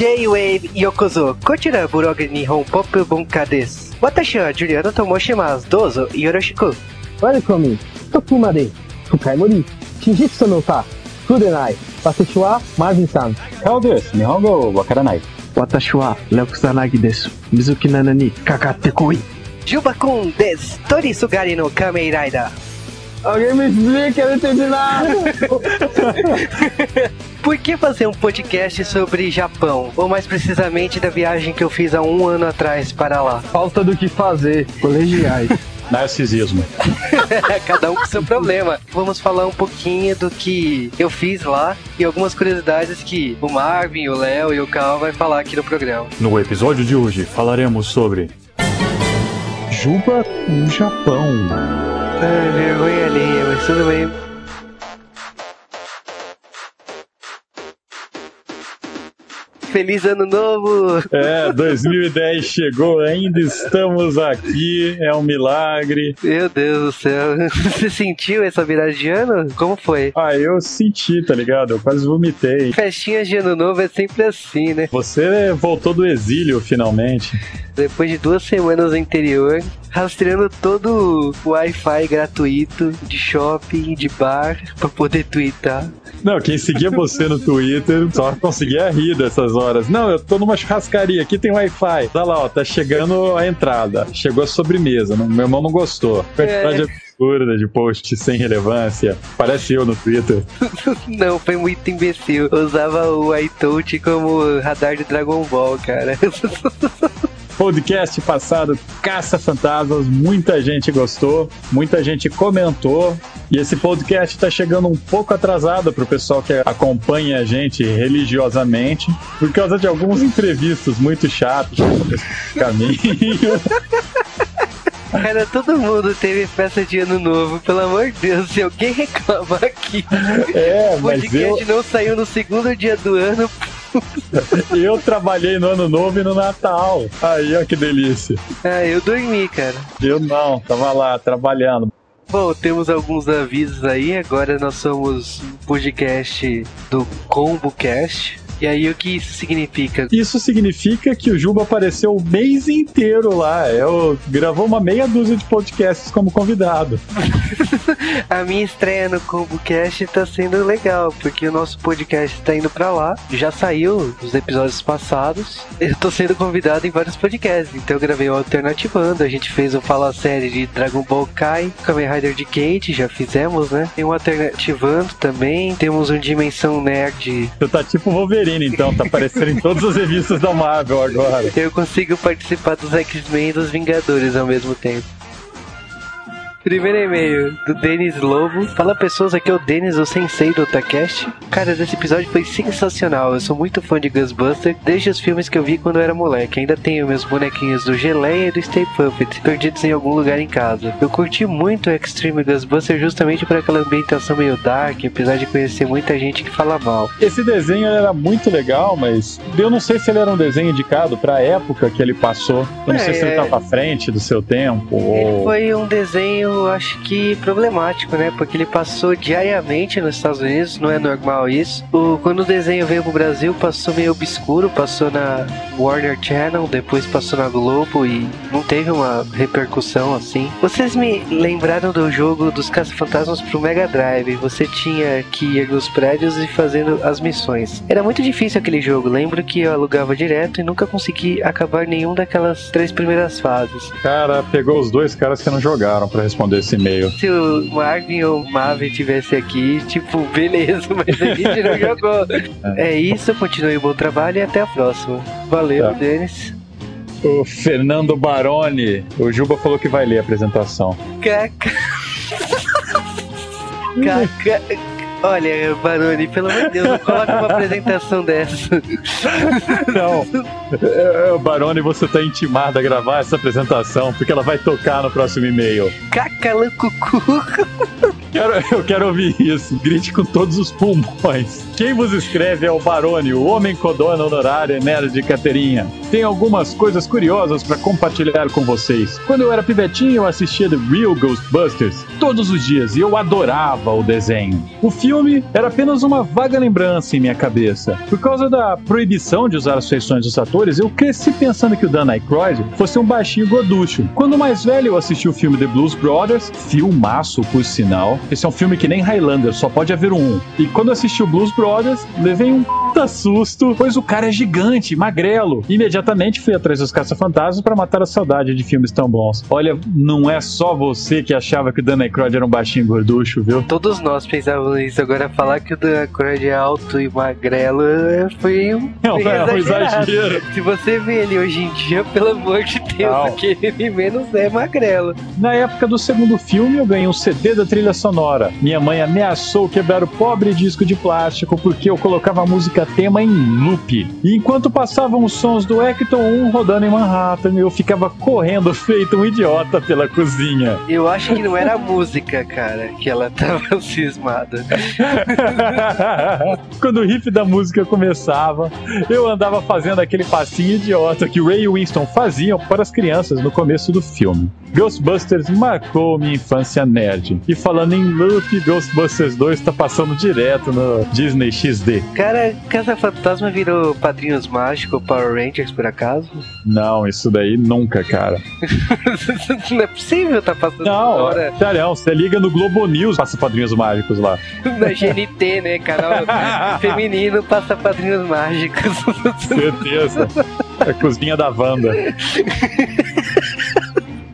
J-WAVE ようぞこちらブログ日本ポップ文化です。私はジュリアナと申します。どうぞよろしく。Welcome. そこまで深森。真実の他そうでない。私はマーヴィンさん。顔です。日本語わからない。私はラクサナギです。水木奈々にかかってこい。ジュバ君です。トリスガリの仮面ライダー。Alguém me explica, eu não entendi nada. Por que fazer um podcast sobre Japão? Ou mais precisamente da viagem que eu fiz há um ano atrás para lá? Falta do que fazer. Colegiais. Narcisismo. Cada um com seu problema. Vamos falar um pouquinho do que eu fiz lá e algumas curiosidades que o Marvin, o Léo e o Cal vai falar aqui no programa. No episódio de hoje falaremos sobre Juba no Japão. Ai, vergonha alheia, mas tudo Feliz ano novo! É, 2010 chegou, ainda estamos aqui, é um milagre. Meu Deus do céu. Você sentiu essa virada de ano? Como foi? Ah, eu senti, tá ligado? Eu quase vomitei. Festinhas de ano novo é sempre assim, né? Você voltou do exílio finalmente. Depois de duas semanas no interior, rastreando todo o Wi-Fi gratuito de shopping, de bar, pra poder twittar. Não, quem seguia você no Twitter só conseguia rir dessas horas. Não, eu tô numa churrascaria, aqui tem Wi-Fi. Tá lá, ó, tá chegando a entrada. Chegou a sobremesa. Não- Meu irmão não gostou. Quantidade absurda de post sem relevância. Parece eu no Twitter. Não, foi muito imbecil. Eu usava o iTouch como radar de Dragon Ball, cara. Podcast passado, Caça Fantasmas, muita gente gostou, muita gente comentou. E esse podcast tá chegando um pouco atrasado pro pessoal que acompanha a gente religiosamente, por causa de alguns imprevistos muito chatos nesse caminho. Cara, todo mundo teve festa de ano novo, pelo amor de Deus, se alguém reclamar aqui. É, o mas eu, podcast não saiu no segundo dia do ano. eu trabalhei no Ano Novo e no Natal. Aí, ó que delícia. Ah, eu dormi, cara. Eu não, tava lá trabalhando. Bom, temos alguns avisos aí. Agora nós somos um podcast do ComboCast. E aí o que isso significa? Isso significa que o Juba apareceu o mês inteiro lá. Eu gravou uma meia dúzia de podcasts como convidado. A minha estreia no ComboCast tá sendo legal, porque o nosso podcast tá indo pra lá. Já saiu os episódios passados. Eu tô sendo convidado em vários podcasts. Então eu gravei o Alternativando, a gente fez o Fala Série de Dragon Ball Kai, Kamen Rider de Kate, já fizemos, né? Tem um Alternativando também. Temos um Dimensão Nerd. Você tá tipo Wolverine, então, tá aparecendo em todas as revistas da Marvel agora. Eu consigo participar dos X-Men e dos Vingadores ao mesmo tempo. Primeiro e-mail do Denis Lobo. Fala pessoas, aqui é o Denis, o sensei do Otacast. Cara, esse episódio foi sensacional. Eu sou muito fã de Ghostbusters desde os filmes que eu vi quando eu era moleque. Ainda tenho meus bonequinhos do Geleia e do Stay Puppet perdidos em algum lugar em casa. Eu curti muito o Extreme Ghostbusters justamente por aquela ambientação meio dark, apesar de conhecer muita gente que fala mal. Esse desenho era muito legal, mas eu não sei se ele era um desenho indicado pra época que ele passou. Eu não sei se ele É. tava à frente do seu tempo. Ele Ou... foi um desenho, acho que problemático, né? Porque ele passou diariamente nos Estados Unidos, não é normal isso. O, quando o desenho veio pro Brasil, passou meio obscuro, passou na Warner Channel, depois passou na Globo e não teve uma repercussão assim. Vocês me lembraram do jogo dos Caça-Fantasmas pro Mega Drive. Você tinha que ir nos prédios e fazendo as missões. Era muito difícil aquele jogo. Lembro que eu alugava direto e nunca consegui acabar nenhum daquelas três primeiras fases. Cara, pegou os dois caras que não jogaram pra responder esse e-mail. Se o Marvin ou o Maven tivesse aqui, tipo, beleza, mas a gente não jogou. É isso, continue o bom trabalho e até a próxima. Valeu, Tá. Denis. O Fernando Baroni. O Juba falou que vai ler a apresentação. Caca. Caca. Olha, Baroni, pelo amor de Deus, não coloca uma apresentação dessa. Não, É, Baroni, você tá intimado a gravar essa apresentação, porque ela vai tocar no próximo e-mail. Caca, cucu. Quero, eu quero ouvir isso. Grite com todos os pulmões. Quem vos escreve é o Barone, o homem codona honorário nerd de Caterinha. Tem algumas coisas curiosas para compartilhar com vocês. Quando eu era pivetinho, eu assistia The Real Ghostbusters todos os dias e eu adorava o desenho. O filme era apenas uma vaga lembrança em minha cabeça. Por causa da proibição de usar as feições dos atores, eu cresci pensando que o Dan Aykroyd fosse um baixinho gorducho. Quando mais velho, eu assisti o filme The Blues Brothers, filmaço por sinal. Esse é um filme que nem Highlander, só pode haver um. E quando eu assisti o Blues Brothers, levei um puta susto, pois o cara é gigante, magrelo. Imediatamente fui atrás dos caça-fantasmas para matar a saudade de filmes tão bons. Olha, não é só você que achava que o Dan Aykroyd era um baixinho gorducho, viu? Todos nós pensávamos isso. Agora, falar que o Dan Aykroyd é alto e magrelo é, foi um, É um, é um exagero. Se você vê ele hoje em dia, pelo amor de Deus, Não. o que ele menos é magrelo. Na época do segundo filme, eu ganhei um CD da trilha sonora. Minha mãe ameaçou quebrar o pobre disco de plástico porque eu colocava a música tema em loop. E enquanto passavam os sons do Hector 1 rodando em Manhattan, eu ficava correndo feito um idiota pela cozinha. Eu acho que não era a música, cara, que ela tava cismada. Quando o riff da música começava, eu andava fazendo aquele passinho idiota que o Ray e Winston faziam para as crianças no começo do filme. Ghostbusters marcou minha infância nerd. E falando em loop, Ghostbusters 2 tá passando direto no Disney XD. Cara, Casa Fantasma virou Padrinhos Mágicos Power Rangers, por acaso? Não, isso daí nunca, cara. não é possível tá passando Não, agora sério, você liga no Globo News, passa padrinhos mágicos lá. na GNT, né? Canal feminino passa Padrinhos Mágicos. Certeza. É a cozinha da Wanda.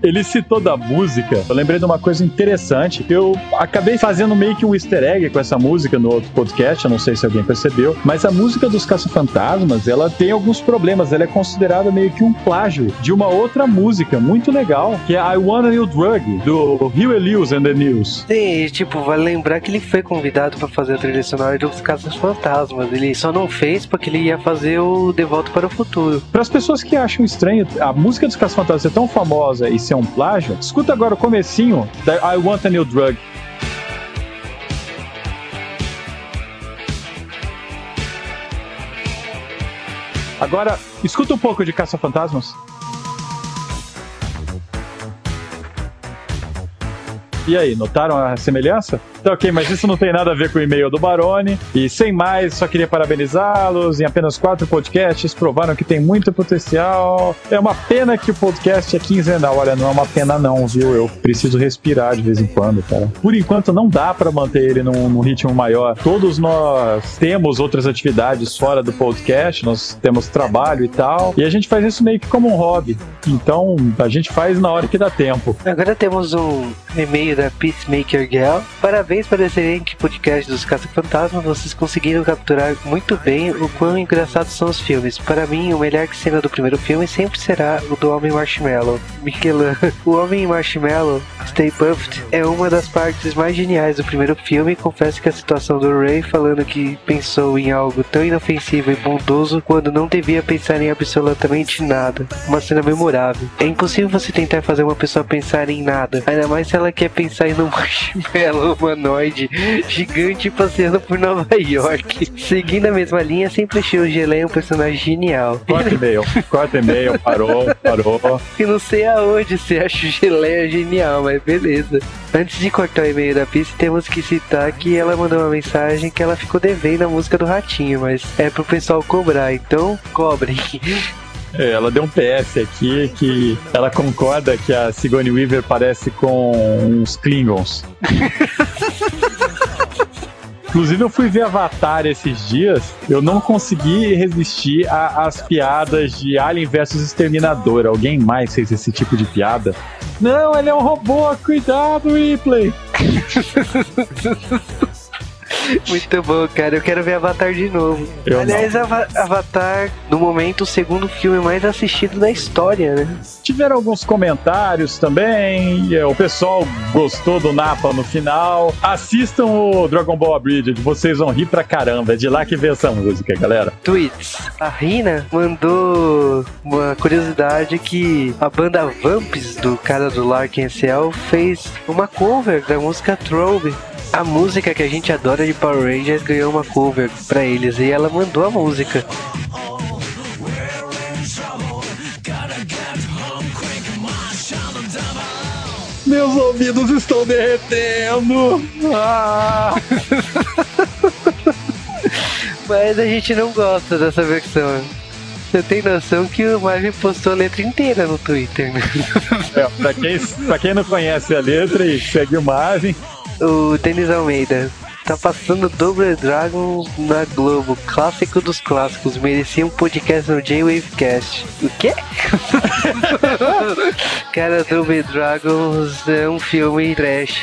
Ele citou da música. Eu lembrei de uma coisa interessante. Eu acabei fazendo meio que um easter egg com essa música no outro podcast. Eu não sei se alguém percebeu. Mas a música dos Caça-Fantasmas, ela tem alguns problemas. Ela é considerada meio que um plágio de uma outra música muito legal, que é I Want a New Drug, do Huey Lewis and the News. Sim, e, tipo, vale lembrar que ele foi convidado pra fazer a trilha sonora dos Caças Fantasmas. Ele só não fez porque ele ia fazer o De Volta para o Futuro. Para as pessoas que acham estranho a música dos Caça-Fantasmas ser tão famosa e ser um plágio, escuta agora o comecinho da I Want a New Drug. Agora, escuta um pouco de Caça-Fantasmas. E aí, notaram a semelhança? Tá ok, mas isso não tem nada a ver com o e-mail do Barone. E sem mais, só queria parabenizá-los. Em apenas quatro podcasts provaram que tem muito potencial. É uma pena que o podcast é quinzenal. Olha, não é uma pena não, viu? Eu preciso respirar de vez em quando, cara. Por enquanto não dá pra manter ele num, num ritmo maior. Todos nós temos outras atividades fora do podcast, nós temos trabalho e tal. E a gente faz isso meio que como um hobby. Então, a gente faz na hora que dá tempo. Agora temos um e-mail da Peacemaker Girl. Parabéns para o excelente podcast dos Caça-Fantasmas. Vocês conseguiram capturar muito bem o quão engraçados são os filmes. Para mim, o melhor cena do primeiro filme sempre será o do Homem Marshmallow. Michelin. O Homem Marshmallow, Stay Puft, é uma das partes mais geniais do primeiro filme. Confesso que a situação do Ray falando que pensou em algo tão inofensivo e bondoso quando não devia pensar em absolutamente nada. Uma cena memorável. É impossível você tentar fazer uma pessoa pensar em nada, ainda mais se ela quer pensar em um marshmallow humanoide gigante passeando por Nova York. Seguindo a mesma linha, sempre achei o Geleia um personagem genial. Corta e-mail, corta e-mail, parou, parou. E não sei aonde você acha o Geleia genial, mas beleza. Antes de cortar o e-mail da pista, temos que citar que ela mandou uma mensagem que ela ficou devendo a música do Ratinho, mas é pro pessoal cobrar, então cobrem. É, ela deu um PS aqui que ela concorda que a Sigourney Weaver parece com uns Klingons. Inclusive, eu fui ver Avatar esses dias, eu não consegui resistir às piadas de Alien versus Exterminador. Alguém mais fez esse tipo de piada? Não, ele é um robô, cuidado, Ripley! Muito bom, cara. Eu quero ver Avatar de novo. Eu Aliás, Ava- Avatar, no momento, o segundo filme mais assistido da história, né? Tiveram alguns comentários também. é, O pessoal gostou do Napa no final. Assistam o Dragon Ball Abridged, vocês vão rir pra caramba. É de lá que vem essa música, galera. Tweets. A Rina mandou uma curiosidade que a banda Vamps, do cara do Larkin SL, fez uma cover da música Trove A música que a gente adora de Power Rangers ganhou uma cover pra eles e ela mandou a música. Meus ouvidos estão derretendo! Ah! Mas a gente não gosta dessa versão. Você tem noção que o Marvin postou a letra inteira no Twitter, né? É, pra, quem, pra quem não conhece a letra e segue o Marvin, O Denis Almeida. Tá passando Double Dragon na Globo, clássico dos clássicos. Merecia um podcast no J-Wavecast. O quê? Cara, Double Dragons é um filme trash,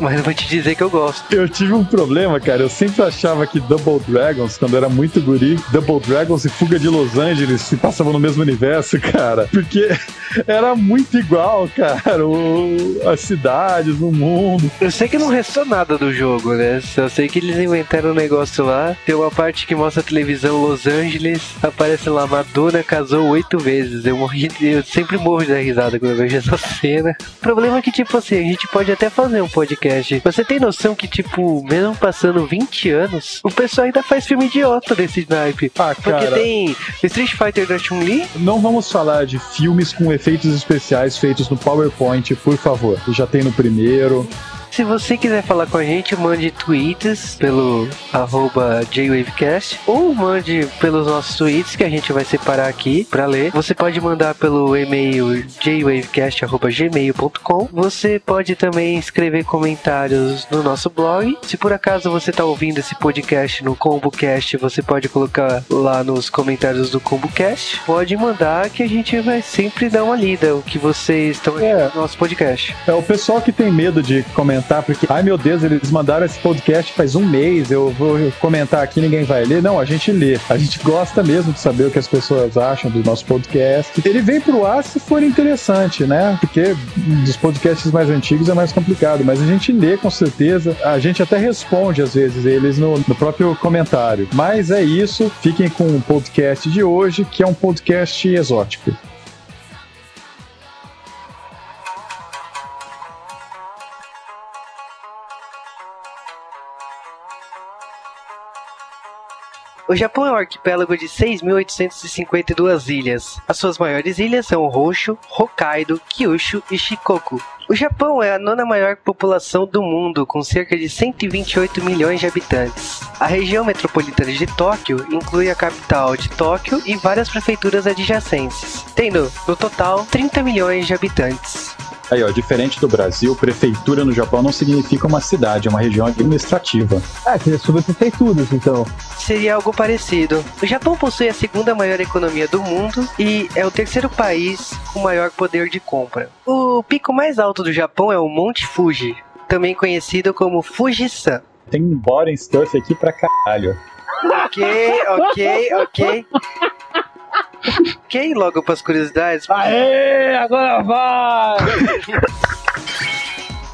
mas vou te dizer que eu gosto. eu tive um problema, cara. Eu sempre achava que Double Dragons, quando eu era muito guri, Double Dragons e Fuga de Los Angeles se passavam no mesmo universo, cara. Porque era muito igual, cara. O, as cidades, o mundo. Eu sei que não restou nada do jogo, né? Só sei que eles inventaram um negócio lá. Tem uma parte que mostra a televisão Los Angeles. Aparece lá, Madonna casou oito vezes. Eu morri, eu sempre morro de dar risada quando eu vejo essa cena. O problema é que, tipo assim, a gente pode até fazer um podcast. Você tem noção que, tipo, mesmo passando 20 anos, o pessoal ainda faz filme idiota desse naipe. Ah, Porque cara. tem Street Fighter da Chun-Li, Não vamos falar de filmes com efeitos especiais feitos no PowerPoint, por favor. Já tem no primeiro. Se você quiser falar com a gente, mande tweets pelo arroba JWavecast ou mande pelos nossos tweets que a gente vai separar aqui pra ler. Você pode mandar pelo e-mail jwavecast.gmail.com. Você pode também escrever comentários no nosso blog. Se por acaso você está ouvindo esse podcast no ComboCast, você pode colocar lá nos comentários do ComboCast. Pode mandar que a gente vai sempre dar uma lida o que vocês estão É. no nosso podcast. É o pessoal que tem medo de comentar, porque, ai meu Deus, eles mandaram esse podcast faz um mês, eu vou comentar aqui, ninguém vai ler. Não, a gente lê. A gente gosta mesmo de saber o que as pessoas acham do nosso podcast. Ele vem pro ar se for interessante, né? Porque dos podcasts mais antigos é mais complicado, mas a gente lê com certeza. A gente até responde às vezes eles no, no próprio comentário. Mas é isso, fiquem com o podcast de hoje, que é um podcast exótico. O Japão é um arquipélago de 6.852 ilhas. As suas maiores ilhas são Honshu, Hokkaido, Kyushu e Shikoku. O Japão é a nona maior população do mundo, com cerca de 128 milhões de habitantes. A região metropolitana de Tóquio inclui a capital de Tóquio e várias prefeituras adjacentes, tendo, no total, 30 milhões de habitantes. Aí, ó, diferente do Brasil, prefeitura no Japão não significa uma cidade, é uma região administrativa. Ah, que é sobre prefeituras, então. Seria algo parecido. O Japão possui a segunda maior economia do mundo e é o terceiro país com maior poder de compra. O pico mais alto do Japão é o Monte Fuji, também conhecido como Fujisan. Tem um boring stuff aqui pra caralho. Ok, ok, ok. Ok, logo para as curiosidades. Aê, agora vai!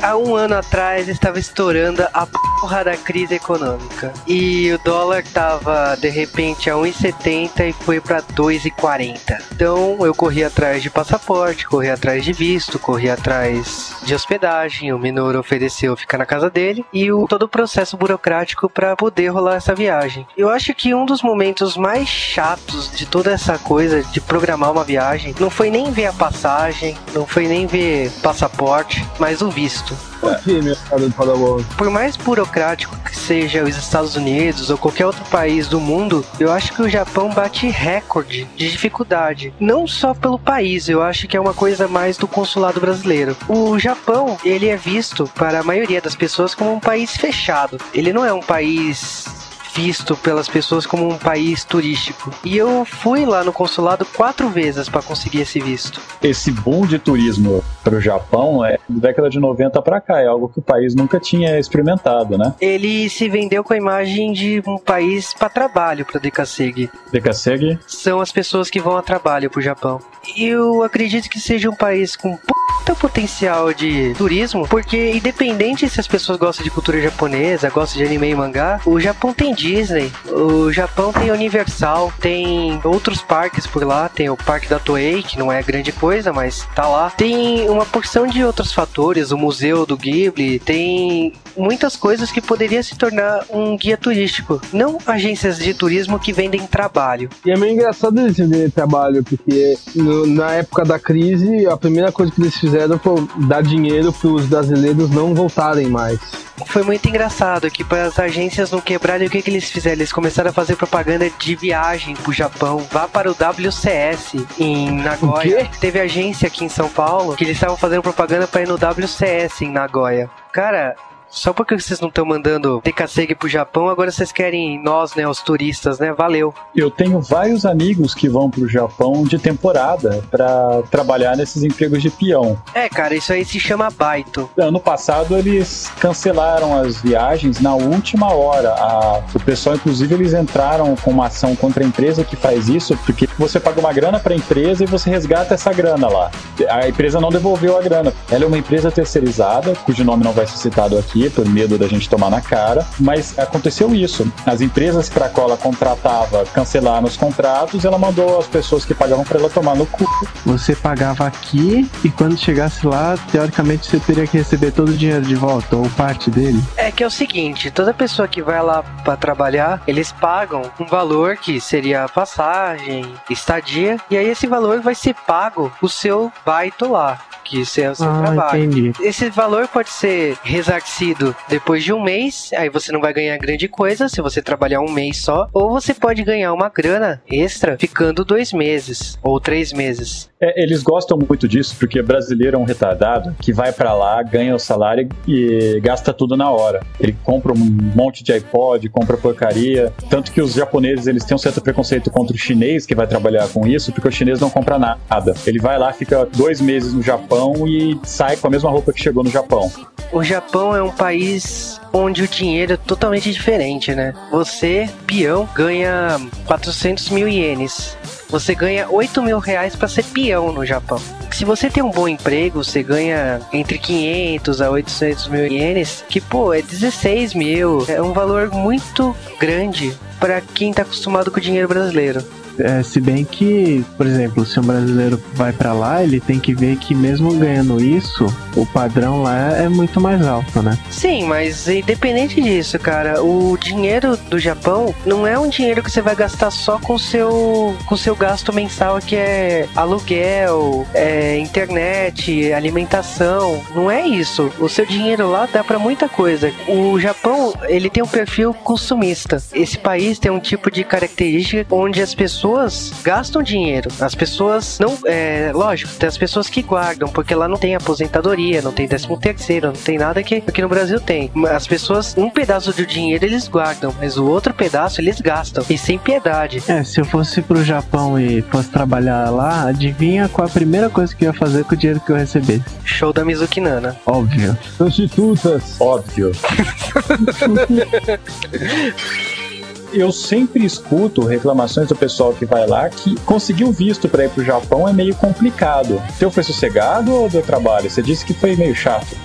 Há um ano atrás estava estourando a porra da crise econômica. E o dólar tava de repente a 1,70 e foi para 2,40. Então eu corri atrás de passaporte, corri atrás de visto, corri atrás de hospedagem. O Minoro ofereceu ficar na casa dele e o, todo o processo burocrático para poder rolar essa viagem. Eu acho que um dos momentos mais chatos de toda essa coisa de programar uma viagem não foi nem ver a passagem, não foi nem ver passaporte, mas o visto. Aqui, meu caro Padawan. Por mais burocrático que seja os Estados Unidos ou qualquer outro país do mundo, eu acho que o Japão bate recorde de dificuldade. Não só pelo país, eu acho que é uma coisa mais do consulado brasileiro. O Japão, ele é visto para a maioria das pessoas como um país fechado. Ele não é um país visto pelas pessoas como um país turístico. E eu fui lá no consulado quatro vezes para conseguir esse visto. Esse boom de turismo para o Japão é da década de 90 para cá, é algo que o país nunca tinha experimentado, né? Ele se vendeu com a imagem de um país para trabalho para Dekasegi. Dekasegi, são as pessoas que vão a trabalho pro Japão. E eu acredito que seja um país com puta potencial de turismo, porque independente se as pessoas gostam de cultura japonesa, gostam de anime e mangá, o Japão tem Disney, o Japão tem Universal, tem outros parques por lá, tem o Parque da Toei, que não é grande coisa, mas tá lá. Tem uma porção de outros fatores, o Museu do Ghibli, tem muitas coisas que poderia se tornar um guia turístico, não agências de turismo que vendem trabalho. E é meio engraçado eles venderem trabalho, porque no- na época da crise, a primeira coisa que eles fizeram foi dar dinheiro para os brasileiros não voltarem mais. Foi muito engraçado que para as agências não quebrarem, o que, que eles fizeram? Eles começaram a fazer propaganda de viagem pro Japão. Vá para o WCS em Nagoya. quê? Teve agência aqui em São Paulo que eles estavam fazendo propaganda para ir no WCS em Nagoya. Cara, só porque vocês não estão mandando Tekasegi pro Japão, agora vocês querem nós, né, os turistas, né? Valeu. Eu tenho vários amigos que vão pro Japão de temporada para trabalhar nesses empregos de peão. É, cara, isso aí se chama baito. Ano passado eles cancelaram as viagens na última hora. A- o pessoal, inclusive, eles entraram com uma ação contra a empresa que faz isso, porque você paga uma grana para a empresa e você resgata essa grana lá. A empresa não devolveu a grana. Ela é uma empresa terceirizada, cujo nome não vai ser citado aqui, por medo da gente tomar na cara. Mas aconteceu isso. As empresas para a qual ela contratava cancelaram os contratos, ela mandou as pessoas que pagavam para ela tomar no cu. Você pagava aqui e quando chegasse lá, teoricamente você teria que receber todo o dinheiro de volta, ou parte dele. É que é o seguinte, toda pessoa que vai lá pra trabalhar, eles pagam um valor que seria a passagem, estadia, e aí esse valor vai ser pago o seu baito lá, que isso é o seu ah, trabalho. entendi. Esse valor pode ser ressarcido depois de um mês, aí você não vai ganhar grande coisa se você trabalhar um mês só, ou você pode ganhar uma grana extra ficando dois meses ou três meses. É, eles gostam muito disso porque brasileiro é um retardado que vai pra lá, ganha o salário e gasta tudo na hora. Ele compra um monte de iPod, compra porcaria. Tanto que os japoneses eles têm um certo preconceito contra o chinês que vai trabalhar com isso, porque o chinês não compra nada. Ele vai lá, fica dois meses no Japão e sai com a mesma roupa que chegou no Japão. O Japão é um país onde o dinheiro é totalmente diferente, né? Você, peão, ganha 400 mil ienes. Você ganha 8 mil reais pra ser peão no Japão. Se você tem um bom emprego, você ganha entre 500 a 800 mil ienes, que pô, é 16 mil. É um valor muito grande pra quem tá acostumado com o dinheiro brasileiro. É, se bem que, por exemplo, se um brasileiro vai pra lá, ele tem que ver que mesmo ganhando isso, o padrão lá é muito mais alto, né? Sim, mas independente disso, cara, o dinheiro do Japão não é um dinheiro que você vai gastar só com seu com seu gasto mensal que é aluguel, é, internet, alimentação. Não é isso. O seu dinheiro lá dá pra muita coisa. O Japão, ele tem um perfil consumista. Esse país tem um tipo de característica onde as pessoas gastam dinheiro. As pessoas não, é, lógico, tem as pessoas que guardam, porque lá não tem aposentadoria, não tem décimo terceiro, não tem nada que aqui no Brasil tem. As pessoas, um pedaço do dinheiro eles guardam, mas o outro pedaço eles gastam. E sem piedade. É, se eu fosse pro Japão e fosse trabalhar lá, adivinha qual a primeira coisa que eu ia fazer com o dinheiro que eu recebesse? Show da Mizuki Nana. Óbvio. Prostitutas. Óbvio. Eu sempre escuto reclamações do pessoal que vai lá que conseguir o visto para ir pro Japão é meio complicado. Teu foi sossegado ou deu trabalho? Você disse que foi meio chato.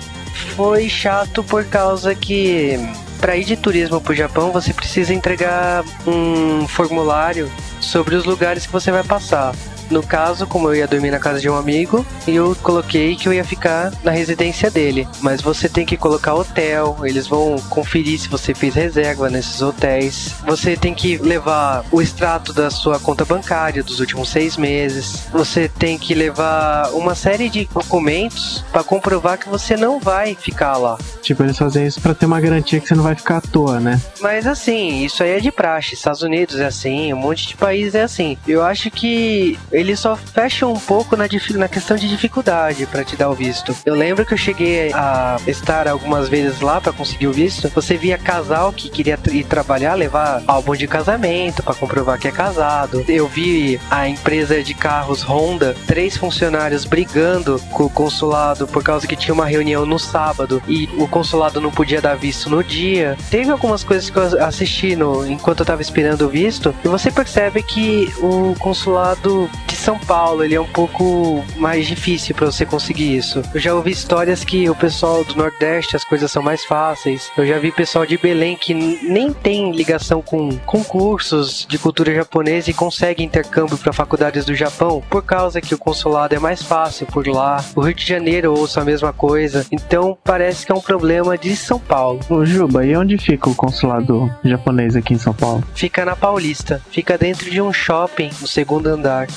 Foi chato por causa que para ir de turismo pro Japão você precisa entregar um formulário sobre os lugares que você vai passar. No caso, como eu ia dormir na casa de um amigo, eu coloquei que eu ia ficar na residência dele. Mas você tem que colocar hotel, eles vão conferir se você fez reserva nesses hotéis. Você tem que levar o extrato da sua conta bancária dos últimos seis meses. Você tem que levar uma série de documentos para comprovar que você não vai ficar lá. Tipo, eles fazem isso pra ter uma garantia que você não vai ficar à toa, né? Mas assim, isso aí é de praxe. Estados Unidos é assim, um monte de país é assim. Eu acho que eles só fecham um pouco na, na questão de dificuldade pra te dar o visto. Eu lembro que eu cheguei a estar algumas vezes lá pra conseguir o visto. Você via casal que queria ir trabalhar, levar álbum de casamento pra comprovar que é casado. Eu vi a empresa de carros Honda, três funcionários brigando com o consulado por causa que tinha uma reunião no sábado e o consulado não podia dar visto no dia. Teve algumas coisas que eu assisti no, enquanto eu tava esperando o visto e você percebe que o consulado São Paulo, ele é um pouco mais difícil para você conseguir isso. Eu já ouvi histórias que o pessoal do Nordeste as coisas são mais fáceis. Eu já vi pessoal de Belém que nem tem ligação com concursos de cultura japonesa e consegue intercâmbio para faculdades do Japão por causa que o consulado é mais fácil por lá. O Rio de Janeiro ouça a mesma coisa. Então parece que é um problema de São Paulo. Ô Juba, e onde fica o consulado japonês aqui em São Paulo? Fica na Paulista. Fica dentro de um shopping no segundo andar.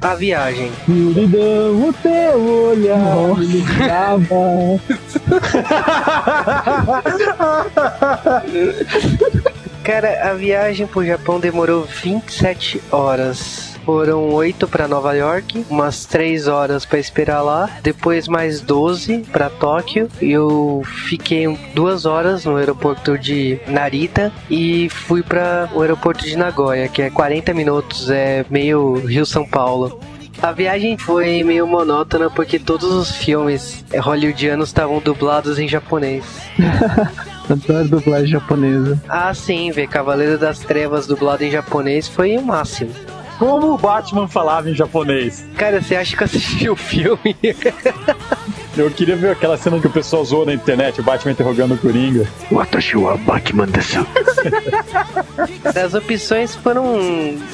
A viagem. Escuridão, o teu olhar me. Cara, a viagem pro Japão demorou 27 horas. Foram 8 para Nova York, umas 3 horas para esperar lá, depois mais 12 para Tóquio. Eu fiquei duas horas no aeroporto de Narita e fui para o aeroporto de Nagoya, que é 40 minutos, é meio Rio-São Paulo. A viagem foi meio monótona porque todos os filmes hollywoodianos estavam dublados em japonês. Adoro dublagem japonesa. Ah, sim, ver Cavaleiro das Trevas dublado em japonês foi o máximo. Como o Batman falava em japonês? Cara, você acha que eu assisti o filme? Eu queria ver aquela cena que o pessoal zoou na internet, o Batman interrogando o Coringa. Watashi wa Batman desu. As opções foram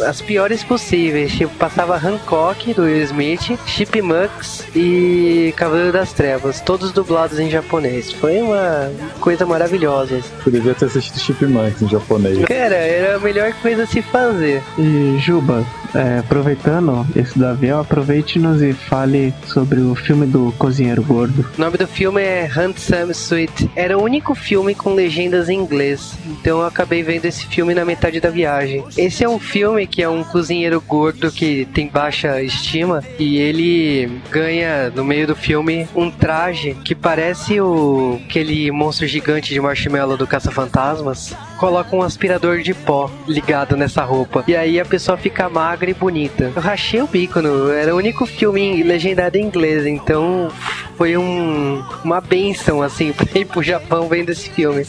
as piores possíveis. Tipo, passava Hancock do Will Smith, Chipmunks e Cavaleiro das Trevas, todos dublados em japonês. Foi uma coisa maravilhosa. Eu devia ter assistido Chipmunks em japonês. Cara, era a melhor coisa a se fazer. E Juba, é, aproveitando esse do avião, aproveite-nos e fale sobre o filme do Cozinheiro Gordo. O nome do filme é Handsome Sweet. Era o único filme com legendas em inglês, então eu acabei vendo esse filme na metade da viagem. Esse é um filme que é um cozinheiro gordo que tem baixa estima e ele ganha no meio do filme um traje que parece o aquele monstro gigante de marshmallow do Caça-Fantasmas. Coloca um aspirador de pó ligado nessa roupa. E aí a pessoa fica magra e bonita. Eu rachei o bico, no, era o único filme legendado em inglês, então foi um, uma benção, assim, pra ir pro Japão vendo esse filme.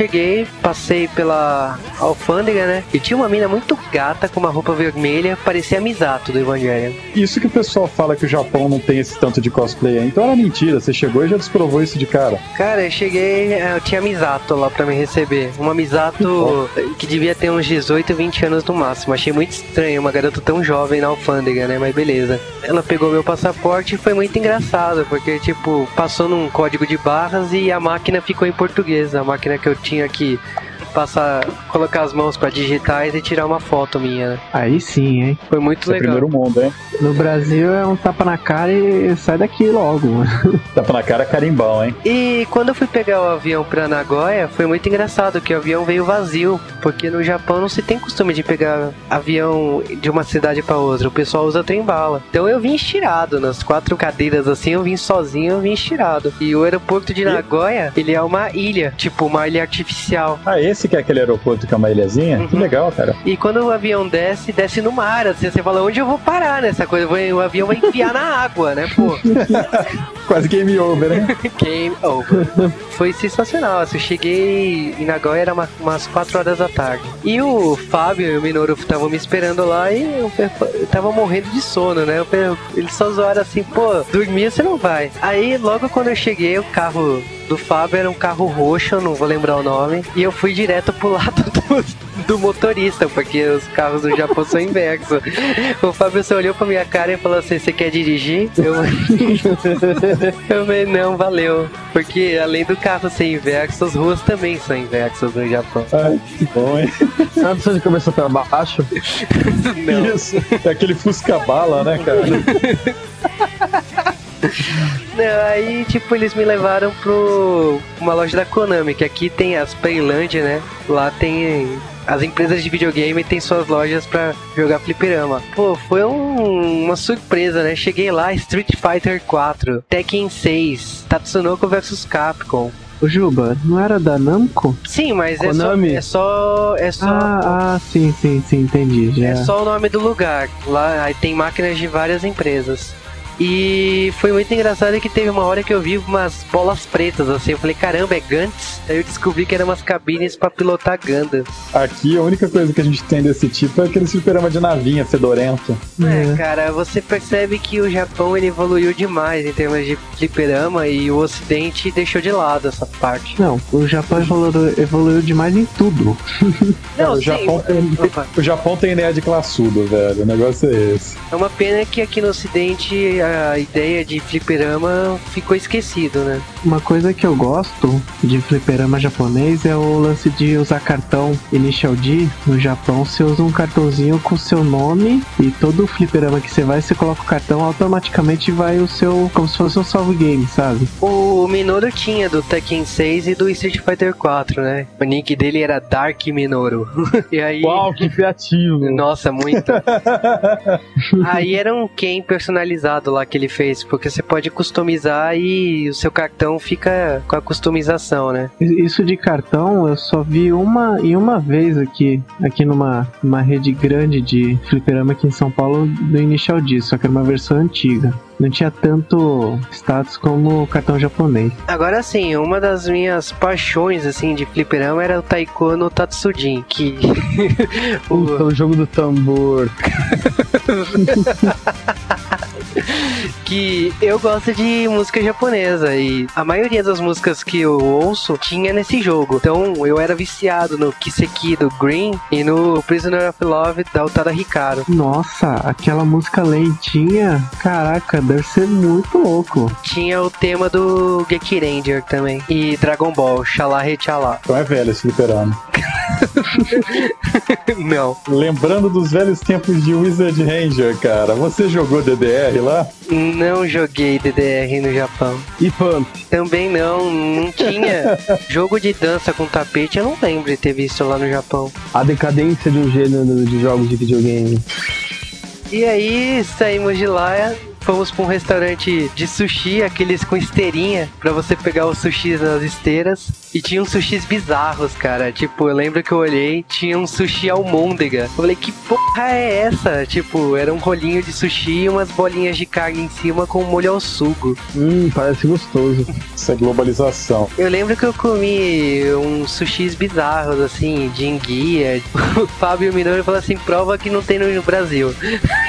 Cheguei, passei pela alfândega, né? E tinha uma mina muito gata com uma roupa vermelha, parecia a Misato do Evangelho. Isso que o pessoal fala que o Japão não tem esse tanto de cosplay. Então era mentira, você chegou e já desprovou isso de cara. Cara, eu cheguei, eh, eu tinha Misato lá pra me receber. Uma Misato que devia ter uns 18, 20 anos no máximo. Achei muito estranho, uma garota tão jovem na alfândega, né? Mas beleza. Ela pegou meu passaporte e foi muito engraçado, porque, tipo, passou num código de barras e a máquina ficou em português. A máquina que eu tinha que passar, colocar as mãos pra digitar e tirar uma foto minha. né? Aí sim, hein? Foi muito Isso é legal. primeiro mundo, hein? No Brasil é um tapa na cara e sai daqui logo. Tapa na cara carimbão, hein? E quando eu fui pegar o avião pra Nagoya, foi muito engraçado que o avião veio vazio, porque no Japão não se tem costume de pegar avião de uma cidade pra outra, o pessoal usa trem bala. Então eu vim estirado nas quatro cadeiras assim, eu vim sozinho, eu vim estirado. E o aeroporto de Nagoya, ele é uma ilha, tipo uma ilha artificial. Ah, esse que é aquele aeroporto que é uma ilhazinha? Que Uhum. legal, cara. E quando o avião desce, desce no mar, assim, você fala, onde eu vou parar nessa coisa? O avião vai enfiar na água, né, pô? Quase game over, né? Game over. Foi sensacional. Assim, eu cheguei em Nagoya, era uma- umas 4 horas da tarde. E o Fábio e o Minoru estavam me esperando lá e eu, eu tava morrendo de sono, né? Eu, eles só zoaram assim, pô, dormir você não vai. Aí logo quando eu cheguei, o carro do Fábio era um carro roxo, eu não vou lembrar o nome, e eu fui direto pro lado do, do motorista, porque os carros do Japão são inversos. O Fábio só olhou pra minha cara e falou assim: Você quer dirigir? Eu, eu falei: Não, valeu. Porque além do carro ser inverso, as ruas também são inversas no Japão. Ai, que bom, hein? Uma pessoa de cabeça pra baixo. Não. Isso. É aquele Fusca bala, né, cara? Não, aí, tipo, eles me levaram pro uma loja da Konami, que aqui tem as Playland, né? Lá tem as empresas de videogame têm suas lojas pra jogar fliperama. Pô, foi um- uma surpresa, né? Cheguei lá, Street Fighter 4, Tekken 6, Tatsunoko vs Capcom. O Juba, não era da Namco? Sim, mas é só, Konami? é só. É só. Ah, ah, sim, sim, sim, entendi. Já. É só o nome do lugar. Lá aí tem máquinas de várias empresas. E foi muito engraçado que teve uma hora que eu vi umas bolas pretas assim. Eu falei, caramba, é Gantz? Aí eu descobri que eram umas cabines pra pilotar Gundam. Aqui a única coisa que a gente tem desse tipo é aquele fliperama de navinha fedorento. É, É. cara, você percebe que o Japão ele evoluiu demais em termos de fliperama e o Ocidente deixou de lado essa parte. Não, o Japão evoluiu, evoluiu demais em tudo. Não, o, sim, Japão tem, o Japão tem nerd classudo, velho. O negócio é esse. É uma pena que aqui no Ocidente a ideia de fliperama ficou esquecido, né? Uma coisa que eu gosto de fliperama japonês é o lance de usar cartão Initial D. No Japão, você usa um cartãozinho com o seu nome e todo fliperama que você vai, você coloca o cartão, automaticamente vai o seu. como se fosse um salve game, sabe? O Minoru tinha do Tekken 6 e do Street Fighter 4, né? O nick dele era Dark Minoru. e aí. Uau, que criativo. Nossa, muito. Aí era um Ken personalizado lá que ele fez, porque você pode customizar e o seu cartão fica com a customização, né? Isso de cartão eu só vi uma e uma vez aqui, aqui numa, numa rede grande de fliperama aqui em São Paulo do Initial D, só que era uma versão antiga. Não tinha tanto status como o cartão japonês. Agora sim, uma das minhas paixões assim de fliperama era o Taiko no Tatsujin, que Puta, o jogo do tambor. que eu gosto de música japonesa e a maioria das músicas que eu ouço tinha nesse jogo. Então eu era viciado no Kiseki do Green e no Prisoner of Love da Utada Hikaru. Nossa, aquela música lentinha, caraca, deve ser muito louco. Tinha o tema do Geki Ranger também e Dragon Ball, Xalá Rechalá. Então é velho esse fliperama. Não, Lembrando dos velhos tempos de Wizard Ranger, cara. Você jogou DDR lá? não joguei DDR no Japão. E Pump. Também não, não tinha jogo de dança com tapete, eu não lembro de ter visto lá no Japão. A decadência de um gênero de jogos de videogame. E aí saímos de lá, fomos pra um restaurante de sushi, aqueles com esteirinha, pra você pegar os sushis nas esteiras. E tinha uns sushis bizarros, cara. Tipo, eu lembro que eu olhei, tinha um sushi almôndega. Eu falei, que porra é essa? Tipo, era um rolinho de sushi e umas bolinhas de carne em cima com molho ao sugo. Hum, parece gostoso. É globalização. Eu lembro que eu comi uns sushis bizarros, assim, de enguia. O Fábio Minoro falou assim, prova que não tem no Brasil.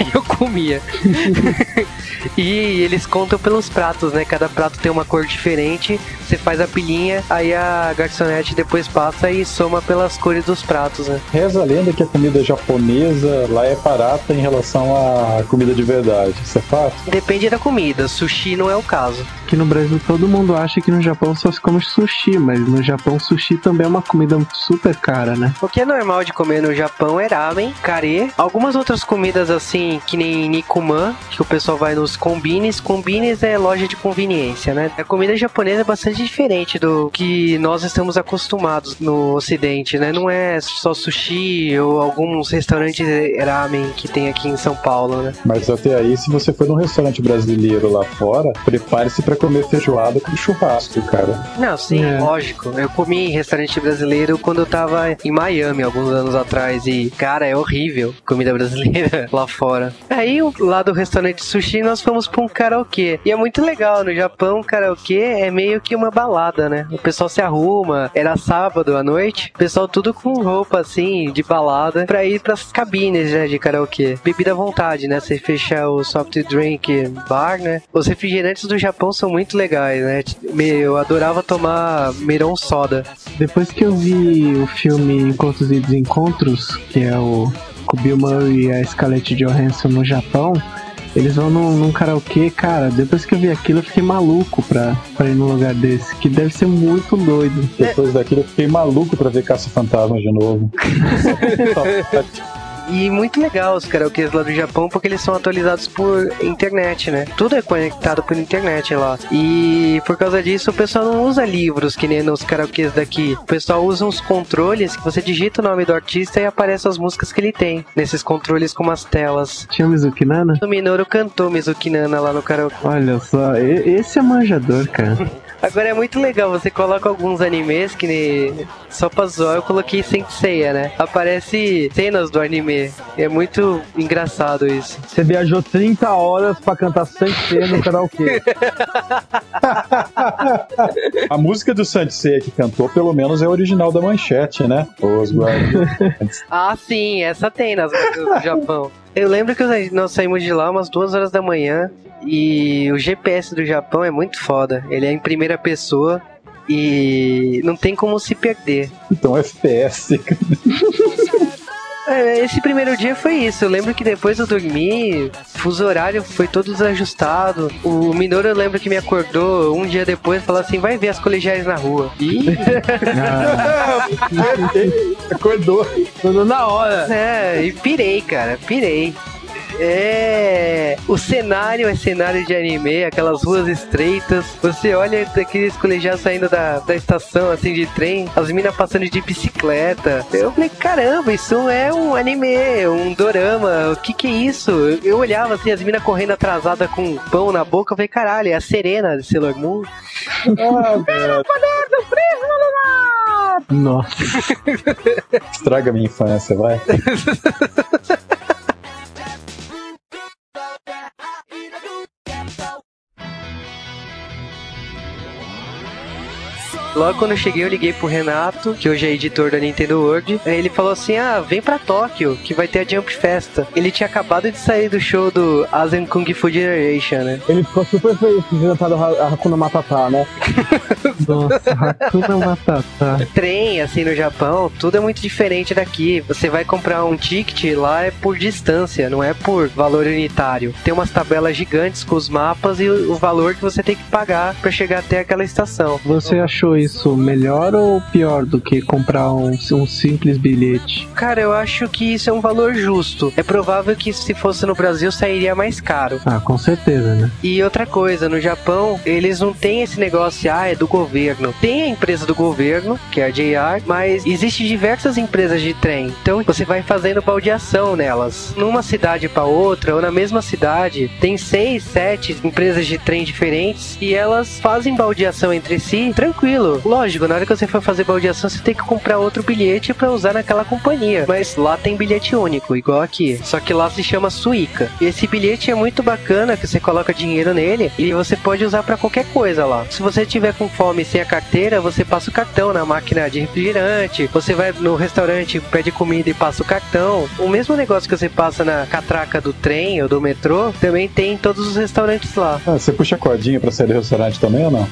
E eu comia. E eles contam pelos pratos, né? Cada prato tem uma cor diferente. Você faz a pilhinha, aí a garçonete depois passa e soma pelas cores dos pratos, né? Reza a lenda que a comida japonesa lá é barata em relação à comida de verdade. Isso é fato? Depende da comida. Sushi não é o caso. Aqui no Brasil todo mundo acha que no Japão só se come sushi, mas no Japão sushi também é uma comida super cara, né? O que é normal de comer no Japão é ramen, kare, algumas outras comidas assim, que nem nikuman, que o pessoal vai nos combines. Combines é loja de conveniência, né? A comida japonesa é bastante diferente do que nós estamos acostumados no ocidente, né? Não é só sushi ou alguns restaurantes ramen que tem aqui em São Paulo, né? Mas até aí, se você for num restaurante brasileiro lá fora, prepare-se pra comer feijoada com churrasco, cara. Não, sim, É. lógico. Eu comi em restaurante brasileiro quando eu tava em Miami alguns anos atrás e, cara, é horrível comida brasileira lá fora. Aí, lá do restaurante sushi, nós fomos pra um karaokê. E é muito legal, no Japão, karaokê é meio que uma balada, né? O pessoal se arruma, era sábado à noite, o pessoal tudo com roupa assim, de balada, pra ir pras cabines, né, de karaokê. Bebida à vontade, né? Você fecha o soft drink bar, né? Os refrigerantes do Japão são muito legais, né? Eu adorava tomar Miron Soda. Depois que eu vi o filme Encontros e Desencontros, que é o Bill Murray e a Scarlett Johansson no Japão, eles vão num, num karaokê, cara, depois que eu vi aquilo eu fiquei maluco pra, pra ir num lugar desse, que deve ser muito doido. Depois daquilo, eu fiquei maluco pra ver Caça-Fantasma de novo. E muito legal os karaokês lá do Japão, porque eles são atualizados por internet, né? Tudo é conectado por internet lá. E por causa disso, o pessoal não usa livros que nem nos karaokês daqui. O pessoal usa uns controles que você digita o nome do artista e aparece as músicas que ele tem. Nesses controles com umas telas. Tinha Mizuki Nana? O Minoru cantou Mizuki Nana lá no karaokê. Olha só, esse é manjador, cara. Agora é muito legal, você coloca alguns animes que ne... só pra zoar eu coloquei Senseiya, né? Aparece cenas do anime. É muito engraçado isso. Você viajou 30 horas pra cantar Sensei no karaokê. A música do Sensei que cantou, pelo menos, é original da manchete, né? Os guardas. ah, sim, essa tem nas músicas do Japão. Eu lembro que nós saímos de lá umas duas horas da manhã e o GPS do Japão é muito foda. Ele é em primeira pessoa e não tem como se perder. Então FPS. É, esse primeiro dia foi isso. Eu lembro que depois eu dormi, fuso horário foi todo desajustado. O Minoru eu lembro que me acordou um dia depois e falou assim: vai ver as colegiais na rua. Ih! ah. Acordou. Acordou na hora. É, e pirei, cara, pirei. É. O cenário é cenário de anime, aquelas ruas estreitas. Você olha daqueles colegiados saindo da, da estação assim de trem, as minas passando de bicicleta. Eu falei, caramba, isso é um anime, um dorama. O que que é isso? Eu olhava assim, as minas correndo atrasada com pão na boca. Eu falei, caralho, é a Serena de Sailor Moon. Ah, poder do prisma! Nossa. Estraga minha infância, vai. Logo quando eu cheguei, eu liguei pro Renato, que hoje é editor da Nintendo World. Aí ele falou assim: Ah, vem pra Tóquio, que vai ter a Jump Festa. Ele tinha acabado de sair do show do Asian Kung Fu Generation, né? Ele ficou super feliz de inventado a Hakuna Matata, né? Nossa, Hakuna Matata. Trem, assim, no Japão, tudo é muito diferente daqui. Você vai comprar um ticket lá é por distância, não é por valor unitário. Tem umas tabelas gigantes com os mapas e o valor que você tem que pagar para chegar até aquela estação. Você achou isso melhor ou pior do que comprar um, um simples bilhete? Cara, eu acho que isso é um valor justo. É provável que se fosse no Brasil sairia mais caro. Ah, com certeza, né? E outra coisa, no Japão, eles não têm esse negócio, ah, é do governo. Tem a empresa do governo, que é a JR, mas existe diversas empresas de trem. Então você vai fazendo baldeação nelas. Numa cidade para outra, ou na mesma cidade, tem seis, sete empresas de trem diferentes e elas fazem baldeação entre si tranquilo. Lógico, na hora que você for fazer baldeação, você tem que comprar outro bilhete para usar naquela companhia. Mas lá tem bilhete único, igual aqui. Só que lá se chama Suica. E esse bilhete é muito bacana, que você coloca dinheiro nele e você pode usar para qualquer coisa lá. Se você tiver com fome sem a carteira, você passa o cartão na máquina de refrigerante. Você vai no restaurante, pede comida e passa o cartão. O mesmo negócio que você passa na catraca do trem ou do metrô, também tem em todos os restaurantes lá. Ah, você puxa a cordinha pra sair do restaurante também ou não?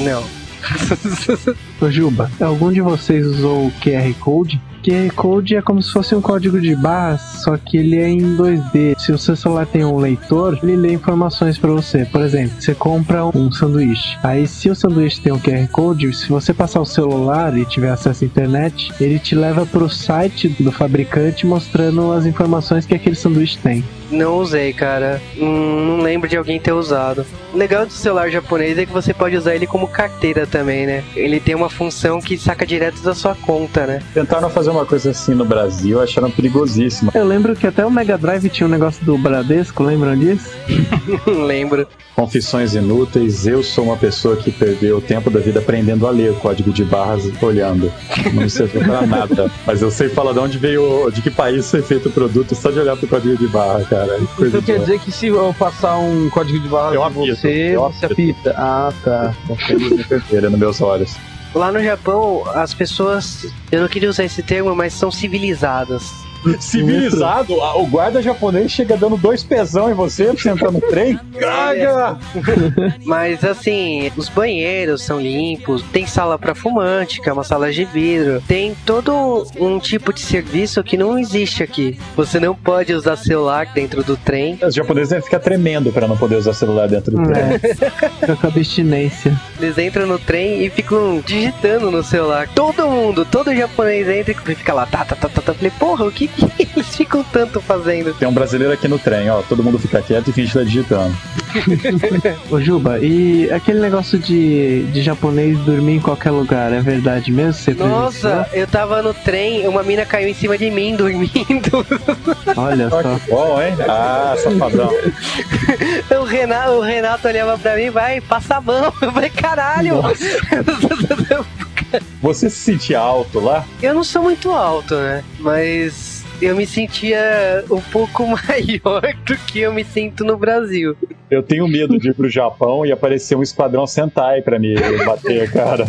Não. Ô Juba, algum de vocês usou o QR Code? QR Code é como se fosse um código de barras, só que ele é em 2D. Se o seu celular tem um leitor, ele lê informações para você. Por exemplo, você compra um sanduíche. Aí, se o sanduíche tem um QR Code, se você passar o celular e tiver acesso à internet, ele te leva para o site do fabricante mostrando as informações que aquele sanduíche tem. Não usei, cara. Não lembro de alguém ter usado. O legal do celular japonês é que você pode usar ele como carteira também, né? Ele tem uma função que saca direto da sua conta, né? Tentaram fazer uma coisa assim no Brasil, acharam perigosíssimo. Eu lembro que até o Mega Drive tinha um negócio do Bradesco, lembram disso? lembro. Confissões inúteis, eu sou uma pessoa que perdeu o tempo da vida aprendendo a ler o código de barras olhando. Não serviu pra nada. Mas eu sei falar de onde veio, de que país foi feito o produto só de olhar pro código de barra, cara cara. Então quer dizer que se eu passar um código de barra eu de você, eu você apita? Ah, tá. Vermelha nos meus olhos. Lá no Japão, as pessoas, eu não queria usar esse termo, mas são civilizadas. Civilizado, o guarda japonês chega dando dois pezão em você pra você entrar no trem. Caga! Mas assim, os banheiros são limpos, tem sala para fumante, que é uma sala de vidro, tem todo um tipo de serviço que não existe aqui. Você não pode usar celular dentro do trem. Os japoneses devem ficar tremendo para não poder usar celular dentro do trem. É. Fica com abstinência. Eles entram no trem e ficam digitando no celular. Todo mundo, todo japonês entra e fica lá, tá, tá, tá, tá, tá. Falei, porra, o que que eles ficam tanto fazendo? Tem um brasileiro aqui no trem, ó. Todo mundo fica quieto e finge que tá digitando. Ô Juba, e aquele negócio de, de japonês dormir em qualquer lugar, é verdade mesmo? Você Nossa, eu tava no trem, uma mina caiu em cima de mim dormindo. Olha só. que bom, hein? Ah, safadão. O Renato, o Renato olhava pra mim, vai, passa a mão. Eu falei, caralho. Você se sentia alto lá? Eu não sou muito alto, né? Mas eu me sentia um pouco maior do que eu me sinto no Brasil. Eu tenho medo de ir pro Japão e aparecer um esquadrão Sentai pra me bater, cara.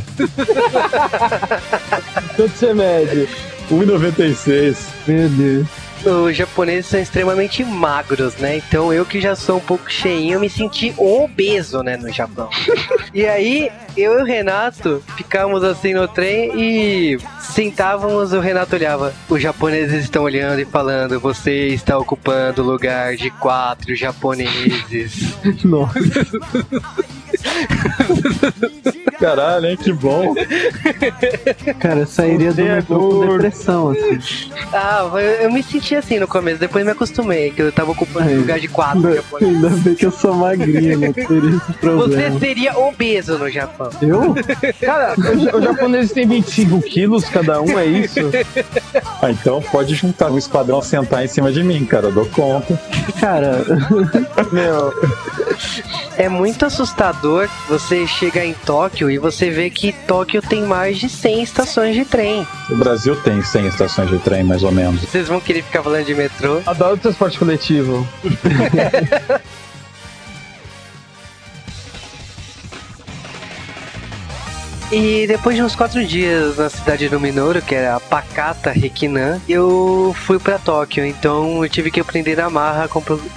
Quanto você mede? 1,96. Meu Deus. Os japoneses são extremamente magros, né? Então eu que já sou um pouco cheinho, eu me senti obeso, né, no Japão. e aí, eu e o Renato ficávamos assim no trem e sentávamos, o Renato olhava. Os japoneses estão olhando e falando, você está ocupando o lugar de quatro japoneses. Nossa. Caralho, hein? Que bom. Cara, eu sairia do Você é metrô com gordo. depressão, assim. ah, eu, eu me senti assim no começo, depois me acostumei, que eu tava ocupando o Ai, lugar de quatro Ainda, japoneses. ainda bem que eu sou magrinho, não teria esse Você problema. seria obeso no Japão. Eu? Cara, os, japoneses têm 25 quilos cada um, é isso? Ah, então pode juntar um esquadrão Sentai em cima de mim, cara. Eu dou conta. Cara, Meu, É muito assustador você chegar em Tóquio e você ver que Tóquio tem mais de 100 estações de trem. O Brasil tem 100 estações de trem, mais ou menos. Vocês vão querer ficar falando de metrô. adoro transporte coletivo. E depois de uns quatro dias na cidade do Minoru, que era Pakata Rekinan, eu fui pra Tóquio. Então eu tive que aprender na marra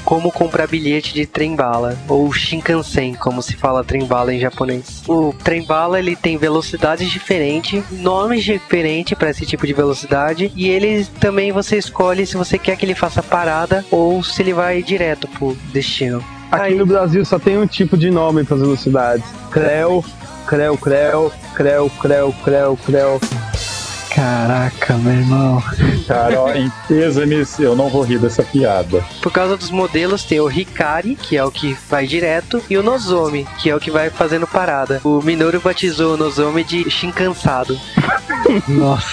como comprar bilhete de trem-bala, ou Shinkansen, como se fala trem-bala em japonês. O trem-bala ele tem velocidades diferentes, nomes diferentes para esse tipo de velocidade, e ele também você escolhe se você quer que ele faça parada ou se ele vai direto pro destino. Aqui Aí- no Brasil só tem um tipo de nome para as velocidades. Creu, creu, creu, creu, creu, creu, creu. caraca, meu irmão. Cara, ó, em pêsames, eu não vou rir dessa piada. Por causa dos modelos, tem o Hikari, que é o que vai direto, e o Nozomi, que é o que vai fazendo parada. O Minoru batizou o Nozomi de Shinkansado. Nossa.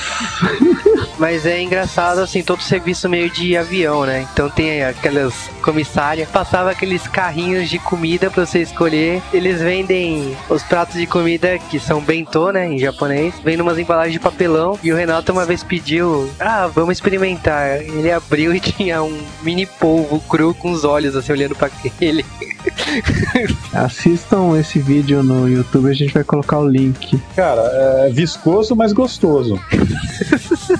Mas é engraçado, assim, todo serviço meio de avião, né? Então tem aquelas comissárias, passava aqueles carrinhos de comida pra você escolher. Eles vendem os pratos de comida que são bentô, né? Em japonês. Vem numas embalagens de papelão. E o Renato uma vez pediu, ah, vamos experimentar. Ele abriu e tinha um mini polvo cru com os olhos, assim, olhando pra ele. Assistam esse vídeo no YouTube, a gente vai colocar o link. Cara, é viscoso, mas gostoso.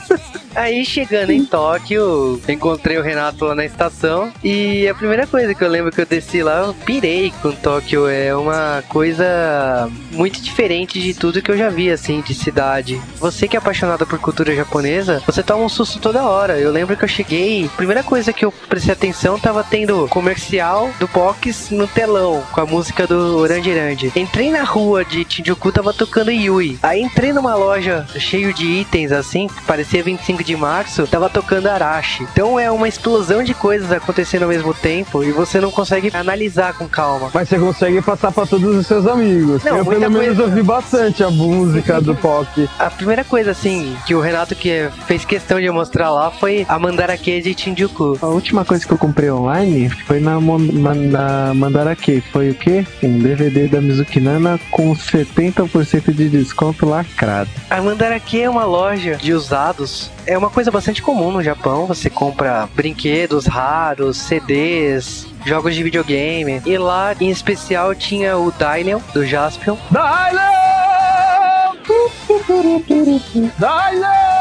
Aí chegando em Tóquio, encontrei o Renato lá na estação e a primeira coisa que eu lembro que eu desci lá, eu pirei com Tóquio. É uma coisa muito diferente de tudo que eu já vi, assim, de cidade. Você que é apaixonado por cultura japonesa, você toma um susto toda hora. Eu lembro que eu cheguei, primeira coisa que eu prestei atenção, tava tendo comercial do Box no telão, com a música do Orange Entrei na rua de Shinjuku, tava tocando Yui. Aí entrei numa loja cheio de itens, assim, parecia 25 de março, tava tocando Arashi. Então é uma explosão de coisas acontecendo ao mesmo tempo e você não consegue analisar com calma. Mas você consegue passar para todos os seus amigos. Não, eu pelo menos coisa- ouvi bastante a música do POC. A primeira coisa, assim, que o Renato que fez questão de mostrar lá foi a Mandarake de Shinjuku. A última coisa que eu comprei online foi na, na Mandarake. Foi o quê? Um DVD da Mizuki Nana com 70% de desconto lacrado. A Mandarake é uma loja de usados. É uma coisa bastante comum no Japão. Você compra brinquedos raros, CDs, jogos de videogame. E lá, em especial, tinha o Dylion, do Jaspion. Dylan! Dylan!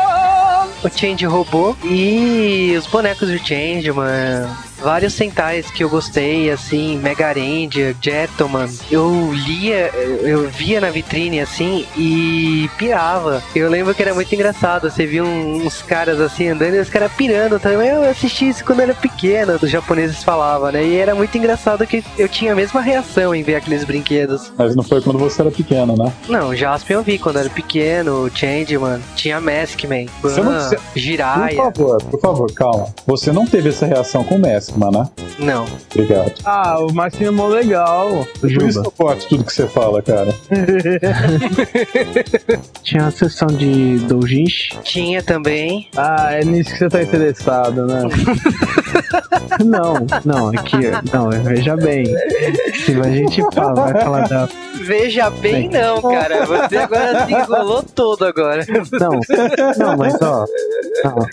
o Change Robô e os bonecos do Change, mano. Vários Sentais que eu gostei, assim, Mega Ranger, Gentleman. Eu lia, eu via na vitrine assim e pirava. Eu lembro que era muito engraçado. Você via uns caras assim andando e os caras pirando também. Eu assisti isso quando era pequeno, os japoneses falavam, né? E era muito engraçado que eu tinha a mesma reação em ver aqueles brinquedos. Mas não foi quando você era pequeno, né? Não, Jaspion eu vi quando era pequeno, Changeman, tinha Maskman, não- você- Jiraiya. Por favor, por favor, calma. Você não teve essa reação com o Maskman, né? Não. Obrigado. Ah, o Marcinho é mó legal. Por isso que Juba. eu corto tudo que você fala, cara. Tinha a sessão de doujinshi. Tinha também. Ah, é nisso que você tá interessado, né? Não, não, é que. Não, veja bem. Se a gente fala, vai falar da. Veja bem, não, cara. Você agora se enrolou todo agora. Não, não, mas ó. Ó,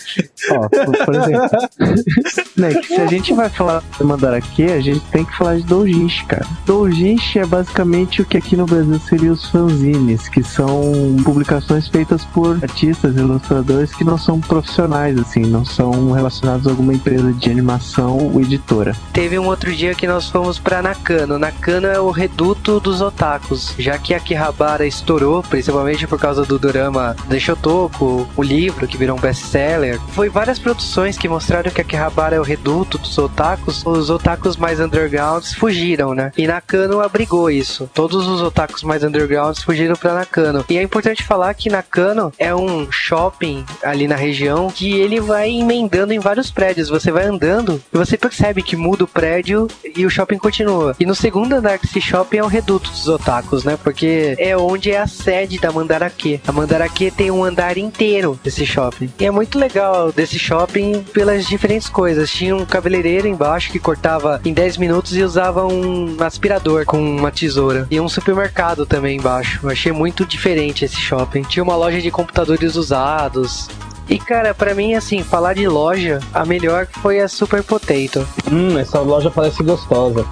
ó por, por exemplo. Né, que se a gente vai falar do Mandarake, a gente tem que falar de doujinshi, cara. Doujinshi é basicamente o que aqui no Brasil seria os fanzines, que são publicações feitas por artistas, ilustradores que não são profissionais, assim, não são relacionados a alguma empresa de animação ou editora. Teve um outro dia que nós fomos pra Nakano. Nakano é o reduto dos otakus, já que Akihabara estourou, principalmente por causa do drama Deixotoku, o livro que virou um best-seller. Foi várias produções que mostraram que Akihabara é o reduto dos otakus. Os otakus mais undergrounds fugiram, né? E Nakano abrigou isso. Todos os otakus mais undergrounds fugiram pra Nakano. E é importante falar que Nakano é um shopping ali na região que ele vai emendando em vários prédios. Você vai andando e você percebe que muda o prédio e o shopping continua. E no segundo andar desse shopping é o reduto dos otakus, né? Porque é onde é a sede da Mandarake. A Mandarake tem um andar inteiro desse shopping. E é muito legal desse shopping pelas diferentes coisas. Tinha um cabeleireiro embaixo que cortava em 10 minutos e usava um aspirador com uma tesoura. E um supermercado também embaixo. Eu achei muito diferente esse shopping. Tinha uma loja de computadores usados. E cara, pra mim, assim, falar de loja, a melhor foi a Super Potato. Hum, essa loja parece gostosa.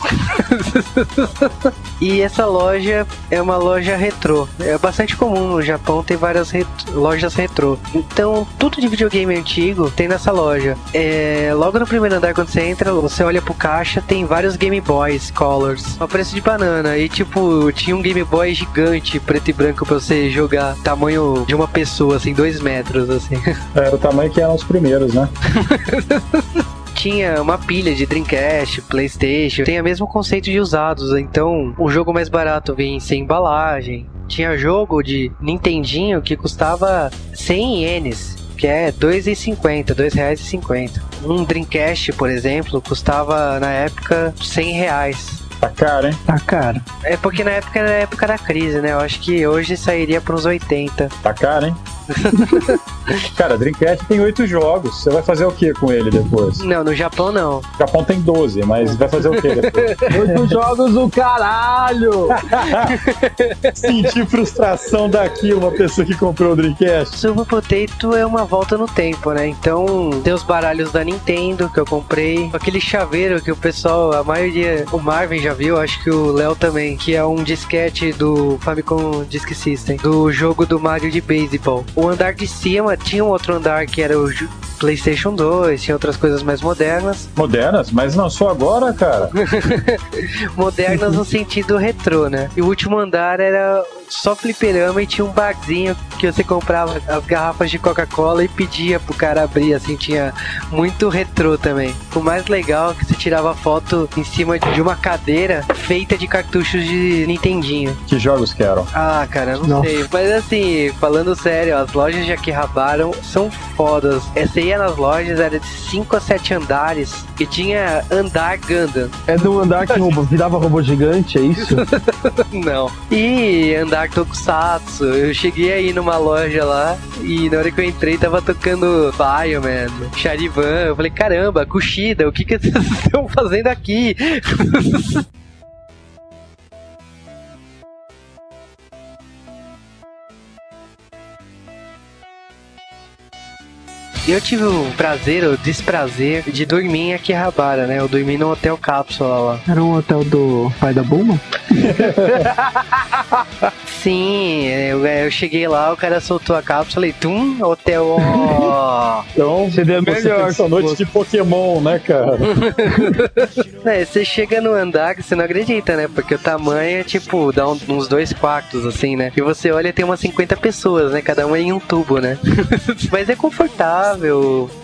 E essa loja é uma loja retrô. É bastante comum no Japão ter várias lojas retrô. Então, tudo de videogame antigo tem nessa loja. É, logo no primeiro andar, quando você entra, você olha pro caixa, tem vários Game Boys Colors. A preço de banana. E tipo, tinha um Game Boy gigante, preto e branco, pra você jogar. Tamanho de uma pessoa, assim, dois metros, assim. Era o tamanho que eram os primeiros, né? tinha uma pilha de Dreamcast, PlayStation, tem o mesmo conceito de usados, então o jogo mais barato vinha sem embalagem. Tinha jogo de Nintendinho que custava 100 ienes, que é R$ 2,50, R$ 2,50. Um Dreamcast, por exemplo, custava na época 100 reais. Tá caro, hein? Tá caro. É porque na época era a época da crise, né? Eu acho que hoje sairia para uns 80. Tá caro, hein? Cara, Dreamcast tem oito jogos. Você vai fazer o que com ele depois? Não, no Japão não. O Japão tem 12, mas vai fazer o que depois? Oito jogos do caralho! Sentir frustração daqui, uma pessoa que comprou o Dreamcast. Super Potato é uma volta no tempo, né? Então, tem os baralhos da Nintendo que eu comprei, aquele chaveiro que o pessoal, a maioria, o Marvin já viu, acho que o Léo também, que é um disquete do Famicom Disk System, do jogo do Mario de beisebol. O andar de cima tinha um outro andar que era o PlayStation 2, tinha outras coisas mais modernas. Modernas? Mas não, só agora, cara. Modernas no sentido retrô, né? E o último andar era só fliperama e tinha um barzinho que você comprava as garrafas de Coca-Cola e pedia pro cara abrir, assim, tinha muito retrô também. O mais legal é que você tirava foto em cima de uma cadeira feita de cartuchos de Nintendinho. Que jogos que eram? Ah, cara, não Nossa. sei. Mas assim, falando sério, as lojas de Akihabara são fodas. Essa ia nas lojas, era de 5 a 7 andares e tinha andar Gundam. É do andar que virava robô gigante, é isso? Não. E andar Tokusatsu. Eu cheguei aí numa loja lá e na hora que eu entrei tava tocando Bioman, Charivan. Eu falei, caramba, Kushida, o que que vocês estão fazendo aqui? Eu tive o prazer, o desprazer de dormir em Akihabara, né? Eu dormi no hotel cápsula lá. Era um hotel do pai da Bulma? Sim, eu, eu cheguei lá, o cara soltou a cápsula e tum, hotel. ó. Então, você melhor tem essa noite de Pokémon, né, cara? É, você chega no andar que você não acredita, né? Porque o tamanho é tipo, dá um- uns dois quartos, assim, né? E você olha tem umas 50 pessoas, né? Cada uma em um tubo, né? Mas é confortável,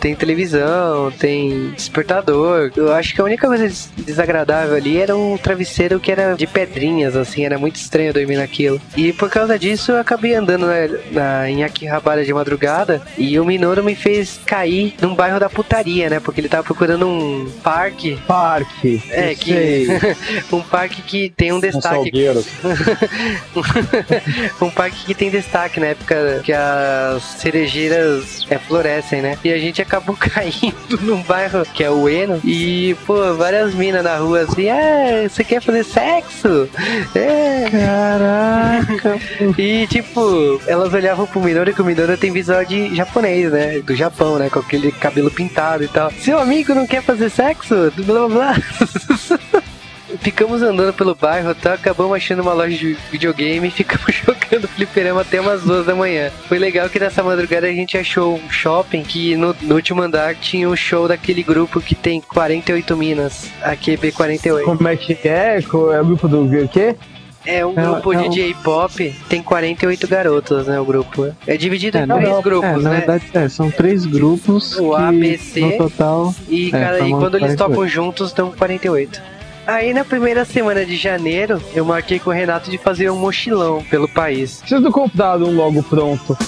tem televisão, tem despertador. Eu acho que a única coisa des- desagradável ali era um travesseiro que era de pedrinhas, assim, era muito estranho dormir naquilo. E por causa disso eu acabei andando na, na, em Akihabara de madrugada e o Minoru me fez cair num bairro da putaria, né? Porque ele tava procurando um parque Parque. é, que um parque que tem um Um destaque. salgueiro. um parque que tem destaque na época que as cerejeiras é, florescem, né? E a gente acabou caindo num bairro que é o Eno. E, pô, várias minas na rua assim, ah, você quer fazer sexo? É. Caraca. E, tipo, elas olhavam pro Minoru que o Minoru tem visual de japonês, né? Do Japão, né? Com aquele cabelo pintado e tal. Seu amigo não quer fazer sexo? Blá blá blá. Ficamos andando pelo bairro até acabamos achando uma loja de videogame e ficamos jogando fliperama até umas duas da manhã. Foi legal que nessa madrugada a gente achou um shopping que no, no último andar tinha um show daquele grupo que tem 48 minas, a QB48. Como é que é? É o grupo do quê? É um É, grupo é de um- J-pop, tem 48 garotas, né, o grupo. É dividido É, em três não, grupos, é, na né? verdade, é, são três grupos O A, B, C. no total... E, É, cara, e formam quando eles 48. tocam juntos, dão 48. Aí na primeira semana de janeiro, eu marquei com o Renato de fazer um mochilão pelo país. Vocês não compraram um logo pronto.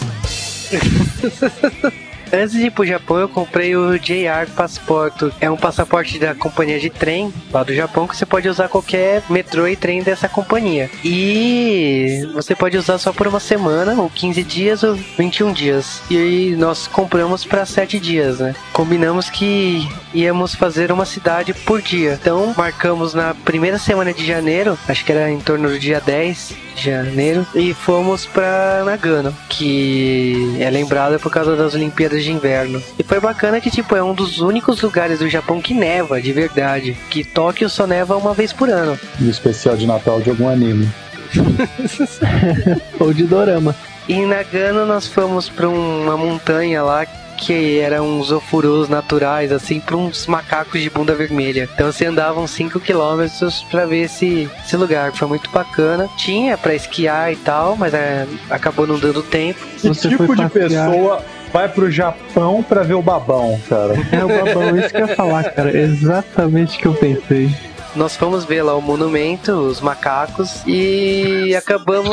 Antes de ir pro Japão, eu comprei o JR Passporto. É um passaporte da companhia de trem lá do Japão que você pode usar qualquer metrô e trem dessa companhia. E você pode usar só por uma semana, ou 15 dias, ou 21 dias. E nós compramos para 7 dias, né? Combinamos que íamos fazer uma cidade por dia. Então marcamos na primeira semana de janeiro, acho que era em torno do dia 10 de janeiro, e fomos pra Nagano, que é lembrada por causa das Olimpíadas de Inverno. E foi bacana que, tipo, é um dos únicos lugares do Japão que neva, de verdade. Que Tóquio só neva uma vez por ano. No especial de Natal de algum anime. Ou de dorama. E em Nagano nós fomos pra uma montanha lá que eram uns ofurus naturais, assim, pra uns macacos de bunda vermelha. Então você andava uns 5 km pra ver esse, esse lugar. Foi muito bacana. Tinha pra esquiar e tal, mas é, acabou não dando tempo. Que Você tipo foi de passear. pessoa vai pro Japão pra ver o babão, cara? É o babão, isso que eu ia falar, cara. Exatamente o que eu pensei. Nós fomos ver lá o monumento, os macacos, e acabamos.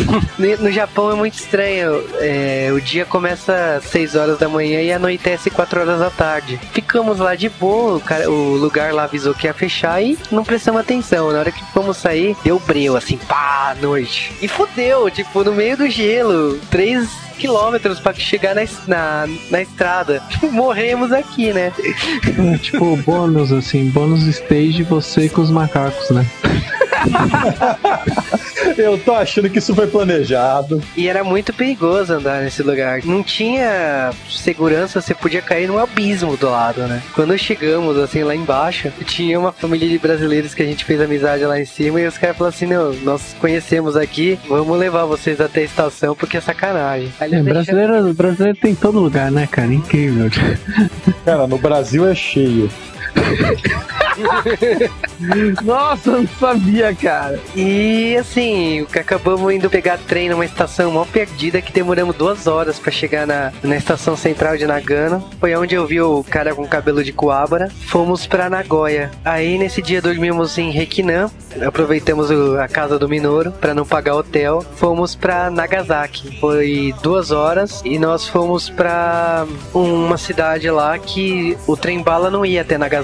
no Japão é muito estranho. É, o dia começa às 6 horas da manhã e anoitece 4 horas da tarde. Ficamos lá de boa, o, cara- o lugar lá avisou que ia fechar e não prestamos atenção. Na hora que fomos sair, deu breu, assim, pá, noite. E fodeu, tipo, no meio do gelo, 3 quilômetros pra chegar na, na, na estrada. Morremos aqui, né? É, tipo, bônus, assim, bônus stage você com os macacos, né? Eu tô achando que isso foi planejado. E era muito perigoso andar nesse lugar. Não tinha segurança, você podia cair num abismo do lado, né? Quando chegamos, assim, lá embaixo, tinha uma família de brasileiros que a gente fez amizade lá em cima e os caras falaram assim: não, nós conhecemos aqui, vamos levar vocês até a estação porque é sacanagem. Aí É, deixaram- brasileiro, brasileiro tem em todo lugar, né, cara? Incrível. Cara, no Brasil é cheio. Nossa, eu não sabia, cara. E assim, acabamos indo pegar trem numa estação mó perdida que demoramos duas horas pra chegar na, na estação central de Nagano. Foi onde eu vi o cara com cabelo de coabra. Fomos pra Nagoya. Aí nesse dia dormimos em Rekinan. Aproveitamos o- a casa do Minoru pra não pagar hotel. Fomos pra Nagasaki. Foi duas horas e nós fomos pra uma cidade lá que o trem bala não ia até Nagasaki.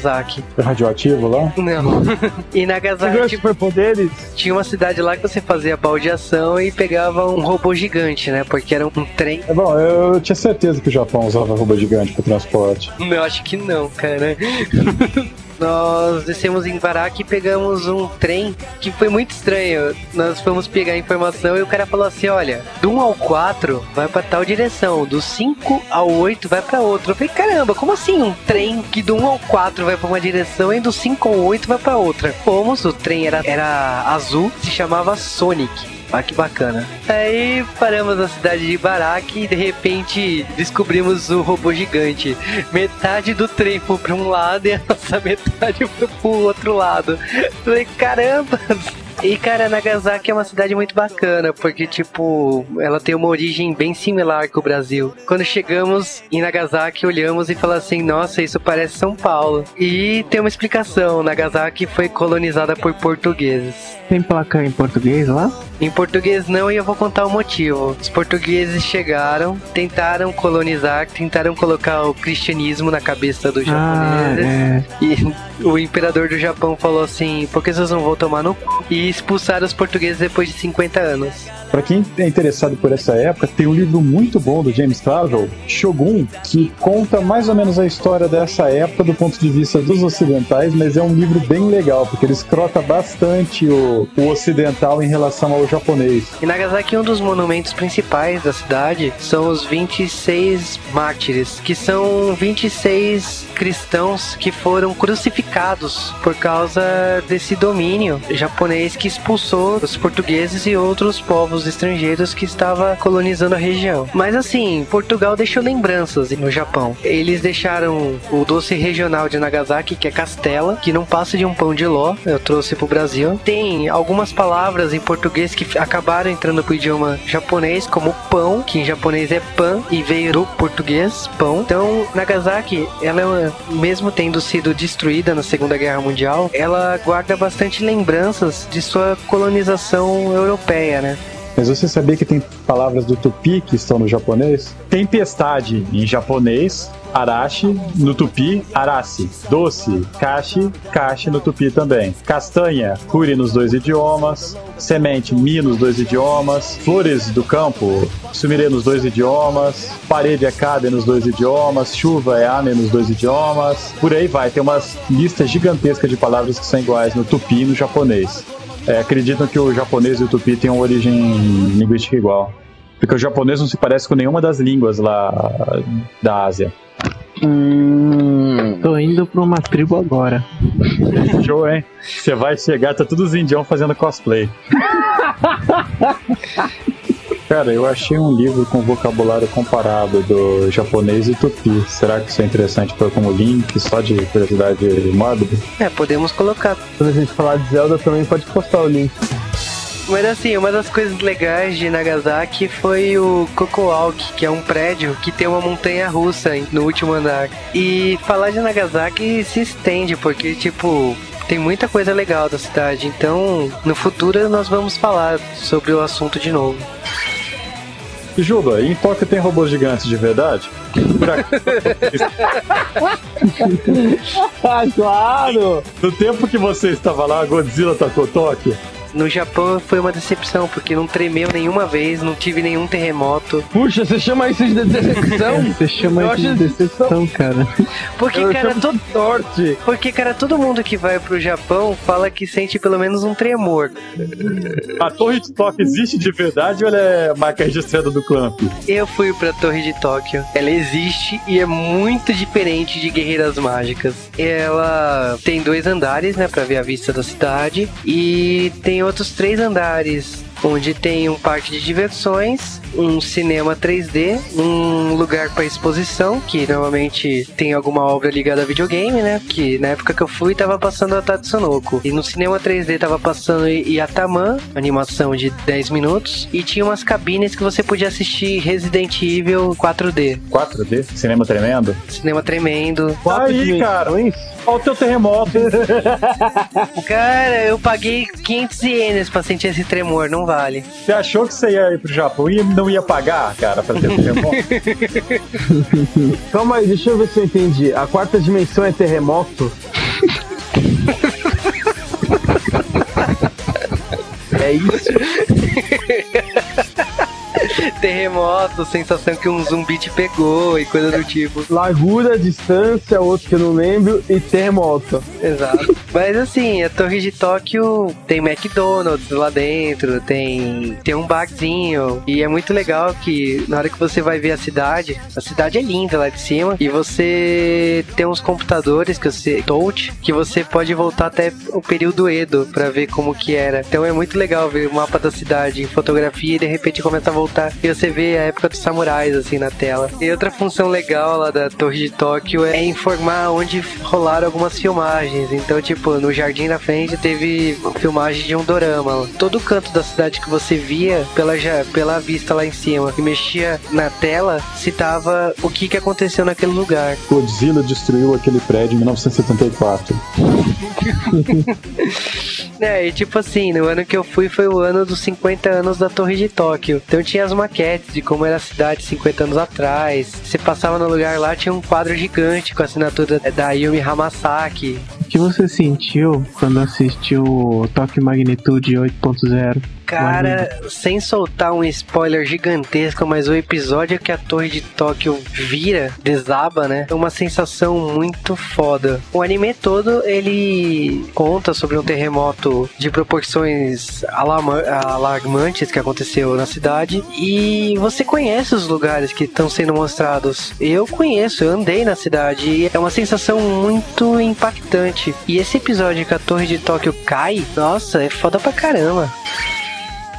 É radioativo lá? Não. e Nagasaki tipo, superpoderes? tinha uma cidade lá que você fazia baldeação e pegava um robô gigante, né? Porque era um trem. É bom, eu tinha certeza que o Japão usava roupa gigante pro transporte. Eu acho que não, cara. nós descemos em Baraki e pegamos um trem que foi muito estranho. Nós fomos pegar a informação e o cara falou assim: olha, do 1 ao 4 vai pra tal direção, do 5 ao 8 vai pra outra. Eu falei, caramba, como assim um trem que do 1 ao 4 vai pra uma direção e do 5 ao 8 vai pra outra? Fomos, o trem era, era azul, se chamava Sonic. Ah, que bacana. Aí paramos na cidade de Barak e de repente descobrimos o robô gigante. Metade do trem foi pra um lado e a nossa metade foi pro outro lado. Falei, caramba! E, cara, Nagasaki é uma cidade muito bacana, porque, tipo, ela tem uma origem bem similar com o Brasil. Quando chegamos em Nagasaki, olhamos e falamos assim: nossa, isso parece São Paulo. E tem uma explicação: Nagasaki foi colonizada por portugueses. Tem placa em português lá? Em português não, e eu vou contar o motivo. Os portugueses chegaram, tentaram colonizar, tentaram colocar o cristianismo na cabeça dos japoneses. Ah, é. E o imperador do Japão falou assim: por que vocês não vão tomar no cu? E expulsaram os portugueses depois de 50 anos. Pra quem é interessado por essa época, tem um livro muito bom do James Clavell, Shogun, que conta mais ou menos a história dessa época do ponto de vista dos ocidentais, mas é um livro bem legal, porque ele escrota bastante o, o ocidental em relação ao japonês. Em Nagasaki, um dos monumentos principais da cidade são os 26 mártires, que são 26 cristãos que foram crucificados por causa desse domínio japonês que expulsou os portugueses e outros povos estrangeiros que estava colonizando a região. Mas assim, Portugal deixou lembranças no Japão. Eles deixaram o doce regional de Nagasaki, que é castela, que não passa de um pão de ló. Eu trouxe pro Brasil. Tem algumas palavras em português que acabaram entrando pro idioma japonês, como pão, que em japonês é pan e veio do português pão. Então, Nagasaki, ela é mesmo tendo sido destruída na Segunda Guerra Mundial, ela guarda bastante lembranças de sua colonização europeia, né? Mas você sabia que tem palavras do tupi que estão no japonês? Tempestade em japonês, arashi, no tupi, arashi. Doce, kashi, kashi no tupi também. Castanha, kuri nos dois idiomas. Semente, mi nos dois idiomas. Flores do campo, sumire nos dois idiomas. Parede é nos dois idiomas. Chuva é ame nos dois idiomas. Por aí vai, tem umas listas gigantescas de palavras que são iguais no tupi e no japonês é, acreditam que o japonês e o tupi têm uma origem linguística igual. Porque o japonês não se parece com nenhuma das línguas lá da Ásia. Hum, tô indo pra uma tribo agora. Show, hein? Você vai chegar, tá todos os indião fazendo cosplay. Cara, eu achei um livro com vocabulário comparado do japonês e tupi. Será que isso é interessante pôr como link, só de curiosidade mórbida? É, podemos colocar. Quando a gente falar de Zelda, também pode postar o link. Mas assim, uma das coisas legais de Nagasaki foi o Kokoalki, que é um prédio que tem uma montanha russa no último andar. E falar de Nagasaki se estende, porque tipo, tem muita coisa legal da cidade. Então, no futuro nós vamos falar sobre o assunto de novo. Juba, em Tóquio tem robôs gigantes de verdade? Ah, claro! No tempo que você estava lá, Godzilla atacou Tóquio? No Japão foi uma decepção, porque não tremeu nenhuma vez, não tive nenhum terremoto. Puxa, você chama isso de decepção? Você chama Eu isso de decepção, cara. Porque, Eu cara, todo, sorte. porque, cara, todo mundo que vai pro Japão fala que sente pelo menos um tremor. A torre de Tóquio existe de verdade ou ela é marca registrada do Clamp? Eu fui pra Torre de Tóquio. Ela existe e é muito diferente de Guerreiras Mágicas. Ela tem dois andares, né, pra ver a vista da cidade. E tem outros três andares, onde tem um parque de diversões, um cinema 3D, um lugar para exposição, que normalmente tem alguma obra ligada a videogame, né? Que na época que eu fui tava passando a Tatsunoko. E no cinema 3D tava passando Yataman, animação de 10 minutos, e tinha umas cabines que você podia assistir Resident Evil 4D. 4D? Cinema tremendo? Cinema tremendo. Aí, cara, olha o teu terremoto. Cara, eu paguei 500 ienes pra sentir esse tremor, não vale. Você achou que você ia ir pro Japão e não ia pagar, cara, pra ter terremoto? Calma aí, deixa eu ver se eu entendi. A quarta dimensão é terremoto? é isso? Terremoto, sensação que um zumbi te pegou e coisa do tipo. Largura, distância, outro que eu não lembro, e terremoto. Exato. Mas assim, a Torre de Tóquio tem McDonald's lá dentro, tem, tem um barzinho. E é muito legal que na hora que você vai ver a cidade, a cidade é linda lá de cima. E você tem uns computadores que você. touch, que você pode voltar até o período Edo pra ver como que era. Então é muito legal ver o mapa da cidade em fotografia e de repente começa a voltar e você vê a época dos samurais assim na tela. E outra função legal lá da Torre de Tóquio é informar onde rolaram algumas filmagens. Então, tipo, no jardim da frente teve filmagem de um dorama. Todo canto da cidade que você via pela, já, pela vista lá em cima e mexia na tela, citava o que, que aconteceu naquele lugar. Godzilla destruiu aquele prédio em 1974. É, e tipo assim, no ano que eu fui foi o ano dos 50 anos da Torre de Tóquio. Então tinha as maquetes de como era a cidade 50 anos atrás. Você passava no lugar lá, tinha um quadro gigante com a assinatura da Yumi Hamasaki. O que você sentiu quando assistiu Tokyo Magnitude 8.0? Cara, sem soltar um spoiler gigantesco, mas o episódio que a Torre de Tóquio vira, desaba, né? É uma sensação muito foda. O anime todo, ele conta sobre um terremoto de proporções alarma- alarmantes que aconteceu na cidade e você conhece os lugares que estão sendo mostrados. Eu conheço, eu andei na cidade e é uma sensação muito impactante. E esse episódio que a Torre de Tóquio cai, nossa, é foda pra caramba.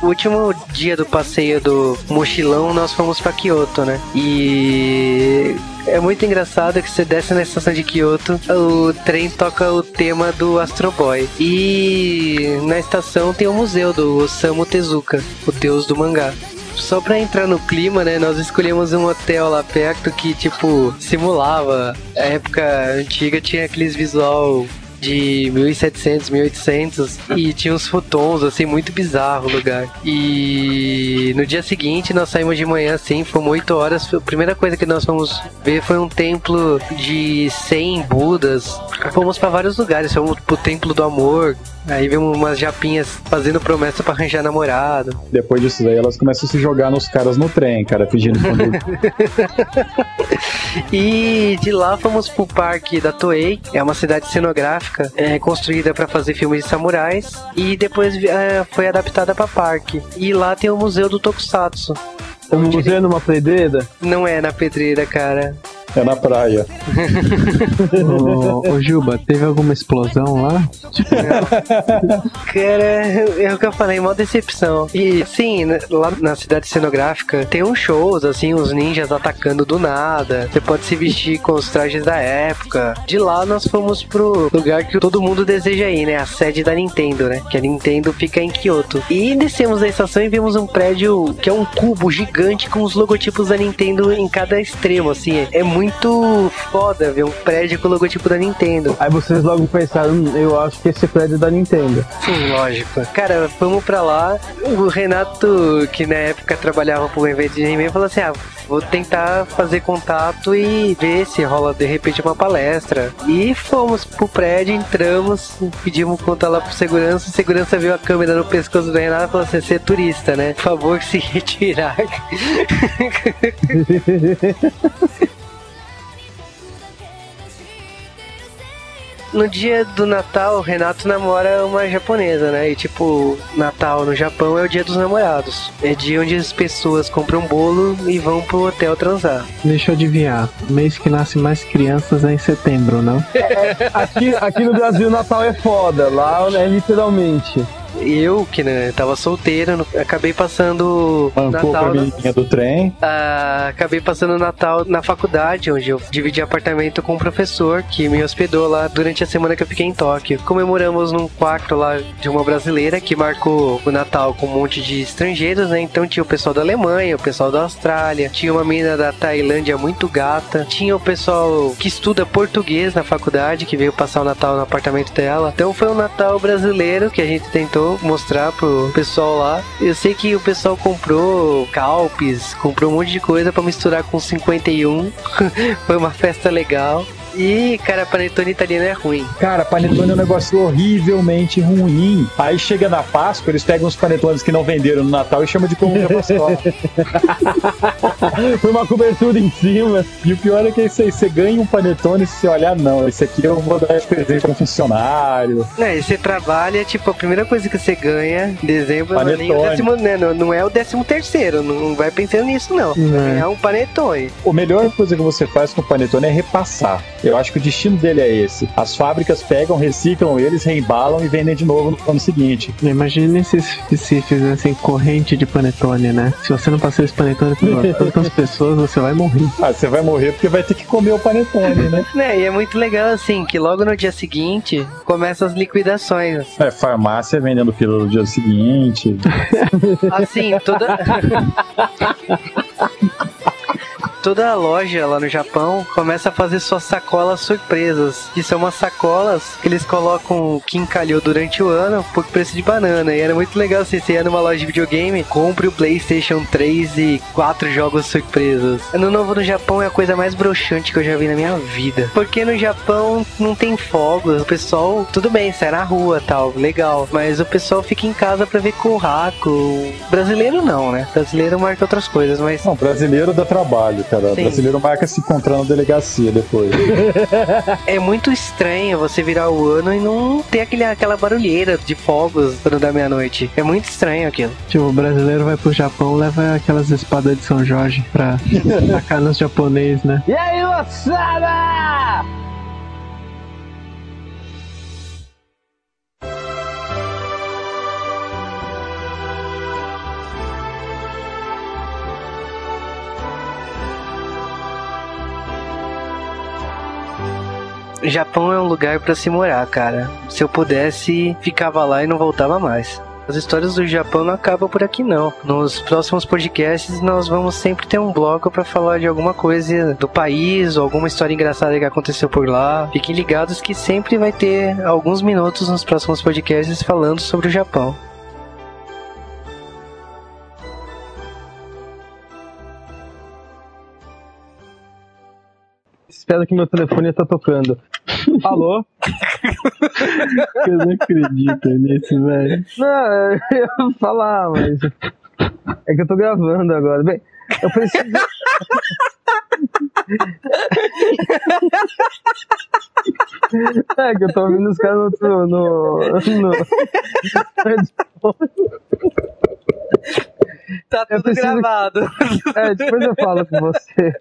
O último dia do passeio do mochilão, nós fomos pra Kyoto, né? E é muito engraçado que você desce na estação de Kyoto, o trem toca o tema do Astro Boy. E na estação tem o museu do Osamu Tezuka, o deus do mangá. Só pra entrar no clima, né, nós escolhemos um hotel lá perto que, tipo, simulava a época antiga, tinha aqueles visual de 1700, 1800 e tinha uns futons assim muito bizarro o lugar. E no dia seguinte nós saímos de manhã assim, fomos 8 horas. A primeira coisa que nós fomos ver foi um templo de 100 Budas. Fomos para vários lugares, fomos pro templo do amor. Aí vimos umas japinhas fazendo promessa para arranjar namorado. Depois disso daí, elas começam a se jogar nos caras no trem, cara, pedindo conduta. E de lá fomos pro parque da Toei, é uma cidade cenográfica, é, construída para fazer filmes de samurais e depois é, foi adaptada para parque. E lá tem o museu do Tokusatsu. Um museu numa pedreira? Não é na pedreira, cara. É na praia. ô, ô Juba, teve alguma explosão lá? Cara, é o que eu falei, mó decepção. E sim, né, lá na cidade cenográfica tem uns shows, assim, os ninjas atacando do nada. Você pode se vestir com os trajes da época. De lá nós fomos pro lugar que todo mundo deseja ir, né? A sede da Nintendo, né? Que a Nintendo fica em Kyoto. E descemos da estação e vimos um prédio que é um cubo gigante com os logotipos da Nintendo em cada extremo, assim. É muito foda ver um prédio com o logotipo da Nintendo. Aí vocês logo pensaram, "Hum, eu acho que esse prédio é da Nintendo. Sim, lógico. Cara, fomos pra lá. O Renato, que na época trabalhava pro evento de anime, falou assim: ah, vou tentar fazer contato e ver se rola de repente uma palestra. E fomos pro prédio, entramos, pedimos conta lá pro segurança. O segurança viu a câmera no pescoço do Renato e falou assim: você é turista, né? Por favor, se retirar. No dia do Natal, o Renato namora uma japonesa, né? E tipo, Natal no Japão é o dia dos namorados. É dia onde as pessoas compram bolo e vão pro hotel transar. Deixa eu adivinhar. O mês que nasce mais crianças é em setembro, não? Aqui, aqui no Brasil, Natal é foda. Lá é literalmente. Eu, que né, tava solteiro, acabei passando Mancou Natal. na- do trem. Ah, acabei passando o Natal na faculdade, onde eu dividi apartamento com um professor que me hospedou lá durante a semana que eu fiquei em Tóquio. Comemoramos num quarto lá de uma brasileira que marcou o Natal com um monte de estrangeiros, né? Então tinha o pessoal da Alemanha, o pessoal da Austrália, tinha uma menina da Tailândia muito gata, tinha o pessoal que estuda português na faculdade que veio passar o Natal no apartamento dela. Então foi um Natal brasileiro que a gente tentou mostrar pro pessoal lá. Eu sei que o pessoal comprou calpes, comprou um monte de coisa pra misturar com 51. Foi uma festa legal. Ih, cara, panetone italiano é ruim. Cara, panetone é um negócio horrivelmente ruim. Aí chega na Páscoa, eles pegam os panetones que não venderam no Natal e chamam de Pascal. Foi uma cobertura em cima. E o pior é que você, você ganha um panetone se você olhar, não, esse aqui eu vou dar de presente para um funcionário. Não, e você trabalha, tipo, a primeira coisa que você ganha em dezembro não é, o Panetone. décimo, né, não, é o décimo terceiro, não vai pensando nisso, não. Não. É um panetone. A melhor coisa que você faz com o panetone é repassar. Eu acho que o destino dele é esse. As fábricas pegam, reciclam eles, reembalam e vendem de novo no ano seguinte. Imagine se, se fizessem corrente de panetone, né? Se você não passar esse panetone para tantas pessoas, você vai morrer. Ah, você vai morrer porque vai ter que comer o panetone, né? Né, e é muito legal, assim, que logo no dia seguinte começam as liquidações. É, farmácia vendendo pílula no dia seguinte. Assim, toda. Toda loja lá no Japão começa a fazer suas sacolas surpresas. Que são umas sacolas que eles colocam que encalhou durante o ano por preço de banana. E era muito legal assim, você ia numa loja de videogame, compre o PlayStation 3 e quatro jogos surpresas. Ano novo no Japão é a coisa mais broxante que eu já vi na minha vida. Porque no Japão não tem fogos. O pessoal, tudo bem, sai na rua tal, legal. Mas o pessoal fica em casa pra ver curraco. Brasileiro não, né? Brasileiro marca outras coisas, mas Não, brasileiro dá trabalho, cara. Sim. Brasileiro marca se encontrando na delegacia depois. é muito estranho você virar o ano e não ter aquele, aquela barulheira de fogos quando dá meia-noite. É muito estranho aquilo. Tipo, o brasileiro vai pro Japão, leva aquelas espadas de São Jorge pra atacar nos japoneses, né? E aí, moçada? Japão é um lugar pra se morar, cara. Se eu pudesse, ficava lá e não voltava mais. As histórias do Japão não acabam por aqui não. Nos próximos podcasts nós vamos sempre ter um bloco pra falar de alguma coisa do país ou alguma história engraçada que aconteceu por lá. Fiquem ligados que sempre vai ter alguns minutos nos próximos podcasts falando sobre o Japão. Espero que meu telefone tá tocando. Alô? Eu não acredito nisso, velho. Não, eu ia falar, mas. É que eu tô gravando agora. Bem, eu preciso. É que eu tô ouvindo os caras no. no, no... Tá tudo preciso- gravado. É, depois eu falo com você.